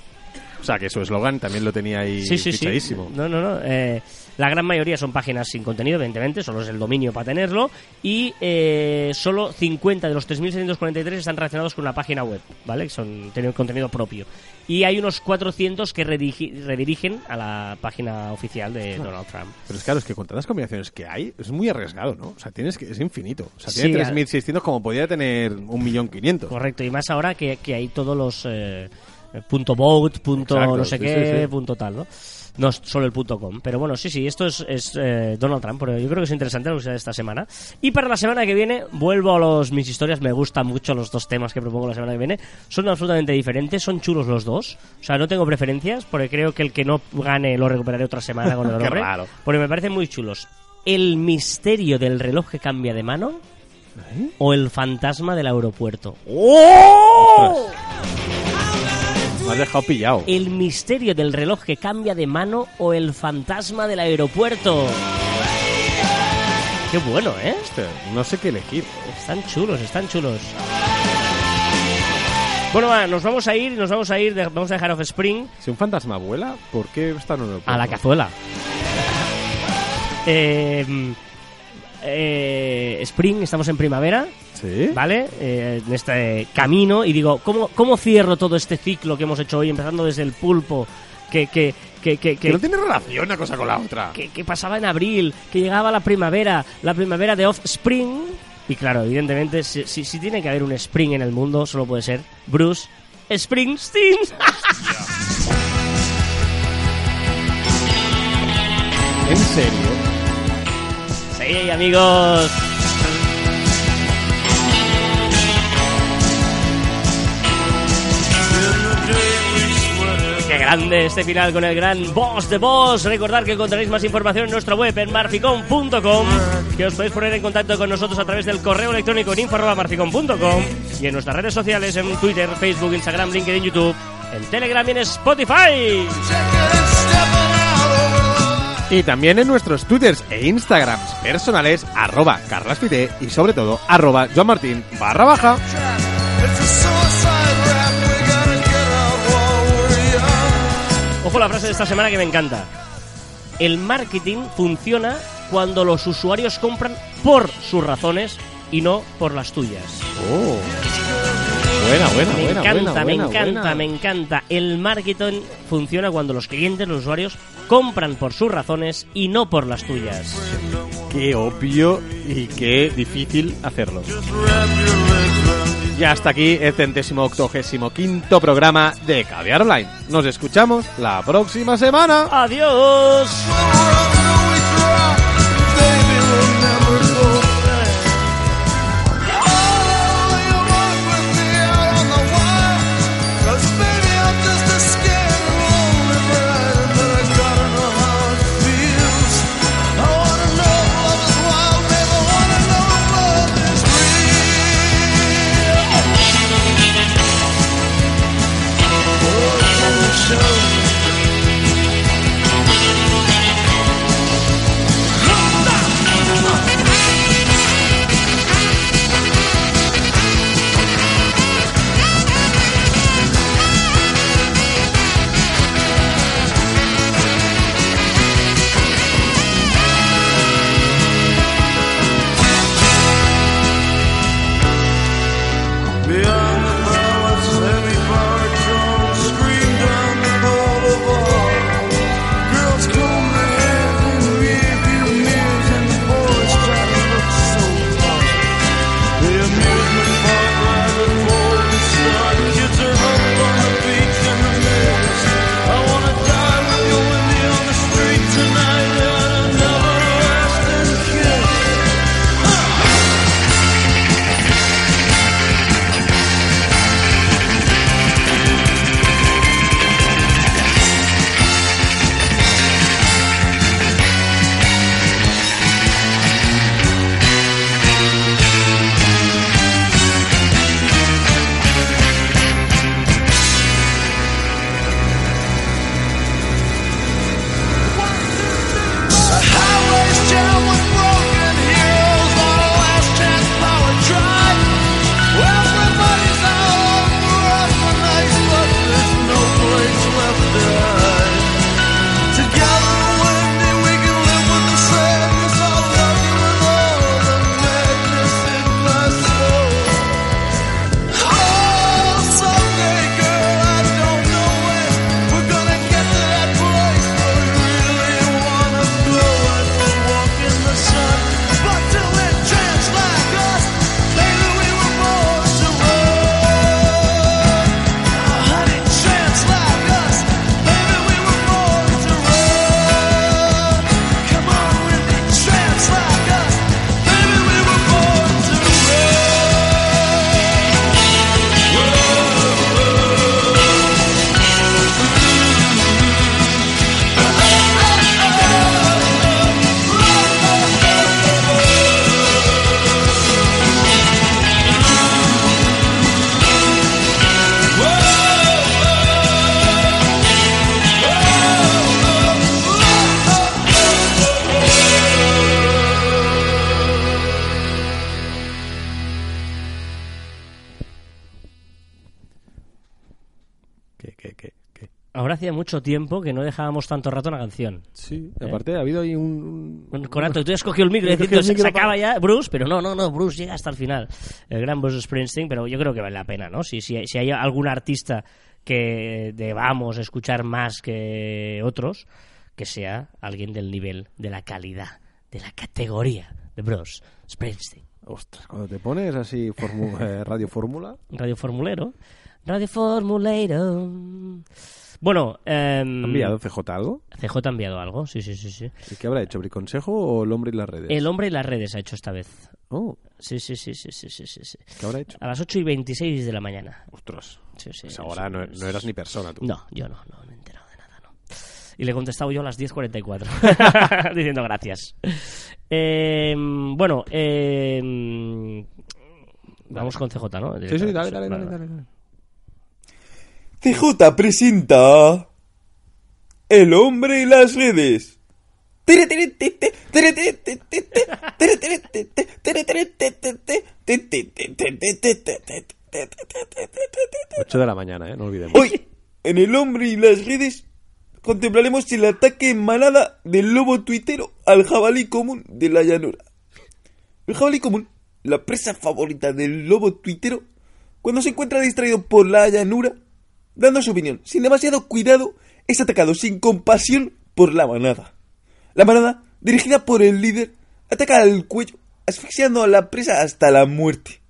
S2: O sea, que su eslogan también lo tenía ahí
S1: Sí, sí, sí.
S2: fichadísimo.
S1: No, no, no. eh, la gran mayoría son páginas sin contenido, evidentemente, solo es el dominio para tenerlo. Y eh, solo 50 de los 3.643 están relacionados con una página web, ¿vale? Que son, tienen contenido propio. Y hay unos 400 que redirigen a la página oficial de Donald Trump.
S2: Pero es claro, es que con tantas combinaciones que hay, es muy arriesgado, ¿no? O sea, tienes que, es infinito. O sea,
S1: Sí,
S2: tiene
S1: a-
S2: 3.600 como podría tener 1.500.000.
S1: Correcto, y más ahora que, que hay todos los eh, punto vote, punto
S2: Exacto,
S1: no sé
S2: sí,
S1: qué,
S2: sí,
S1: punto tal, ¿no? No es solo el punto com. Pero bueno, sí, sí, esto es, es, eh, Donald Trump, pero yo creo que es interesante lo que sea de esta semana. Y para la semana que viene, vuelvo a los mis historias, me gustan mucho los dos temas que propongo la semana que viene. Son absolutamente diferentes, son chulos los dos. O sea, no tengo preferencias, porque creo que el que no gane lo recuperaré otra semana con el nombre.
S2: raro.
S1: Porque me parecen muy chulos. El misterio del reloj que cambia de mano o el fantasma del aeropuerto. ¡Oh!
S2: Me has dejado pillado.
S1: El misterio del reloj que cambia de mano o el fantasma del aeropuerto. Qué bueno, ¿eh?
S2: Hostia, no sé qué elegir.
S1: Están chulos, están chulos. Bueno, va, nos vamos a ir, nos vamos a ir, de- vamos a dejar Offspring
S2: Si un fantasma vuela, ¿por qué está en un
S1: a la cazuela. Eh, eh, Spring, estamos en primavera.
S2: ¿Sí?
S1: ¿vale? Eh, en este camino y digo, ¿cómo, ¿cómo cierro todo este ciclo que hemos hecho hoy, empezando desde el pulpo, que, que, que, que,
S2: no tiene relación una cosa con la otra.
S1: que- que pasaba en abril, que llegaba la primavera, la primavera de Offspring? Y claro, evidentemente, si, si, si tiene que haber un Spring en el mundo, solo puede ser Bruce Springsteen.
S2: ¿En serio?
S1: sí, amigos. Grande este final con el gran boss de boss. Recordad que encontraréis más información en nuestra web en marficon.com, que os podéis poner en contacto con nosotros a través del correo electrónico en info@marficon.com y en nuestras redes sociales en Twitter, Facebook, Instagram, LinkedIn, YouTube
S9: en Telegram y en Spotify.
S2: Y también en nuestros twitters e instagrams personales, arroba carlasfite y sobre todo arroba joanmartin barra baja.
S9: Ojo la frase de esta semana que me encanta. El marketing funciona cuando los usuarios compran por sus razones y no por las tuyas.
S2: Oh. Buena, buena,
S9: Me
S2: buena,
S9: encanta,
S2: buena,
S9: me
S2: buena,
S9: encanta,
S2: buena.
S9: me encanta. El marketing funciona cuando los clientes, los usuarios, compran por sus razones y no por las tuyas.
S2: Qué obvio y qué difícil hacerlo. Y hasta aquí el centésimo octogésimo quinto programa de Caviar Online. Nos escuchamos la próxima semana.
S9: ¡Adiós! Mucho tiempo que no dejábamos tanto rato una canción.
S2: Sí, aparte ha habido ahí un... un-
S9: Conato, tú has cogido el micro y decir,
S2: micro
S9: se acaba ya Bruce, pero no, no, no, Bruce llega hasta el final. El gran Bruce Springsteen, pero yo creo que vale la pena, ¿no? Si, si, si hay algún artista que debamos escuchar más que otros, que sea alguien del nivel, de la calidad, de la categoría de Bruce Springsteen.
S2: Ostras, cuando te pones así eh, radio fórmula...
S9: Radio Formulero. Radio Formulero. Bueno, eh,
S2: ¿Ha enviado CJ algo?
S9: CJ ha enviado algo, sí, sí, sí, sí.
S2: ¿Y qué habrá hecho? ¿Briconsejo o el hombre y las redes?
S9: El hombre y las redes ha hecho esta vez.
S2: Oh,
S9: Sí, sí, sí, sí, sí, sí, sí.
S2: ¿qué habrá hecho?
S9: A las 8 y 26 de la mañana.
S2: Ostras,
S9: Sí, sí,
S2: pues ahora no, no eras ni persona tú.
S9: No, yo no, no me he enterado de nada, no. Y le he contestado yo a las 10.44, diciendo gracias. Eh, bueno, eh, vamos con CJ, ¿no?
S2: Sí, sí, dale, dale, dale, dale. dale.
S10: CJ presenta El hombre y las redes.
S2: 8 de la mañana, ¿eh? No olvidemos.
S10: Hoy, en El hombre y las redes, contemplaremos el ataque en manada del lobo tuitero al jabalí común de la llanura. El jabalí común, la presa favorita del lobo tuitero, cuando se encuentra distraído por la llanura, dando su opinión sin demasiado cuidado, es atacado sin compasión por la manada. La manada, dirigida por el líder, ataca al cuello, asfixiando a la presa hasta la muerte.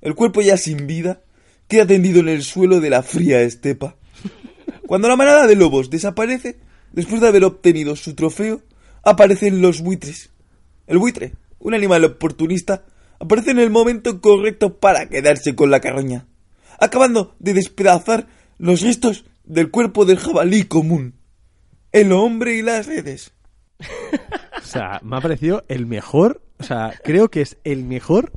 S10: El cuerpo ya sin vida queda tendido en el suelo de la fría estepa. Cuando la manada de lobos desaparece, después de haber obtenido su trofeo, aparecen los buitres. El buitre, un animal oportunista, aparece en el momento correcto para quedarse con la carroña, acabando de despedazar los restos del cuerpo del jabalí común. El hombre y las redes.
S2: O sea, me ha parecido el mejor, o sea, creo que es el mejor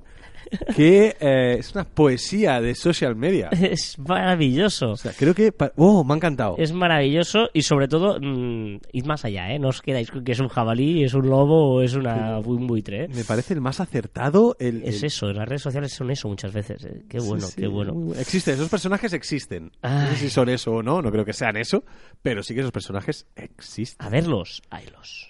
S2: que eh, es una poesía de social media.
S1: Es maravilloso.
S2: O sea, creo que... Oh, me ha encantado.
S1: Es maravilloso y sobre todo, mm, id más allá, ¿eh? No os quedáis con que es un jabalí, es un lobo o es una, un buitre, ¿eh?
S2: Me parece el más acertado. El,
S1: Es
S2: el-
S1: eso, las redes sociales son eso muchas veces. ¿eh? Qué bueno,
S2: Sí, sí,
S1: qué bueno.
S2: Existen, esos personajes existen. No sé si son eso o no, no creo que sean eso, pero sí que esos personajes existen.
S1: A verlos, haylos.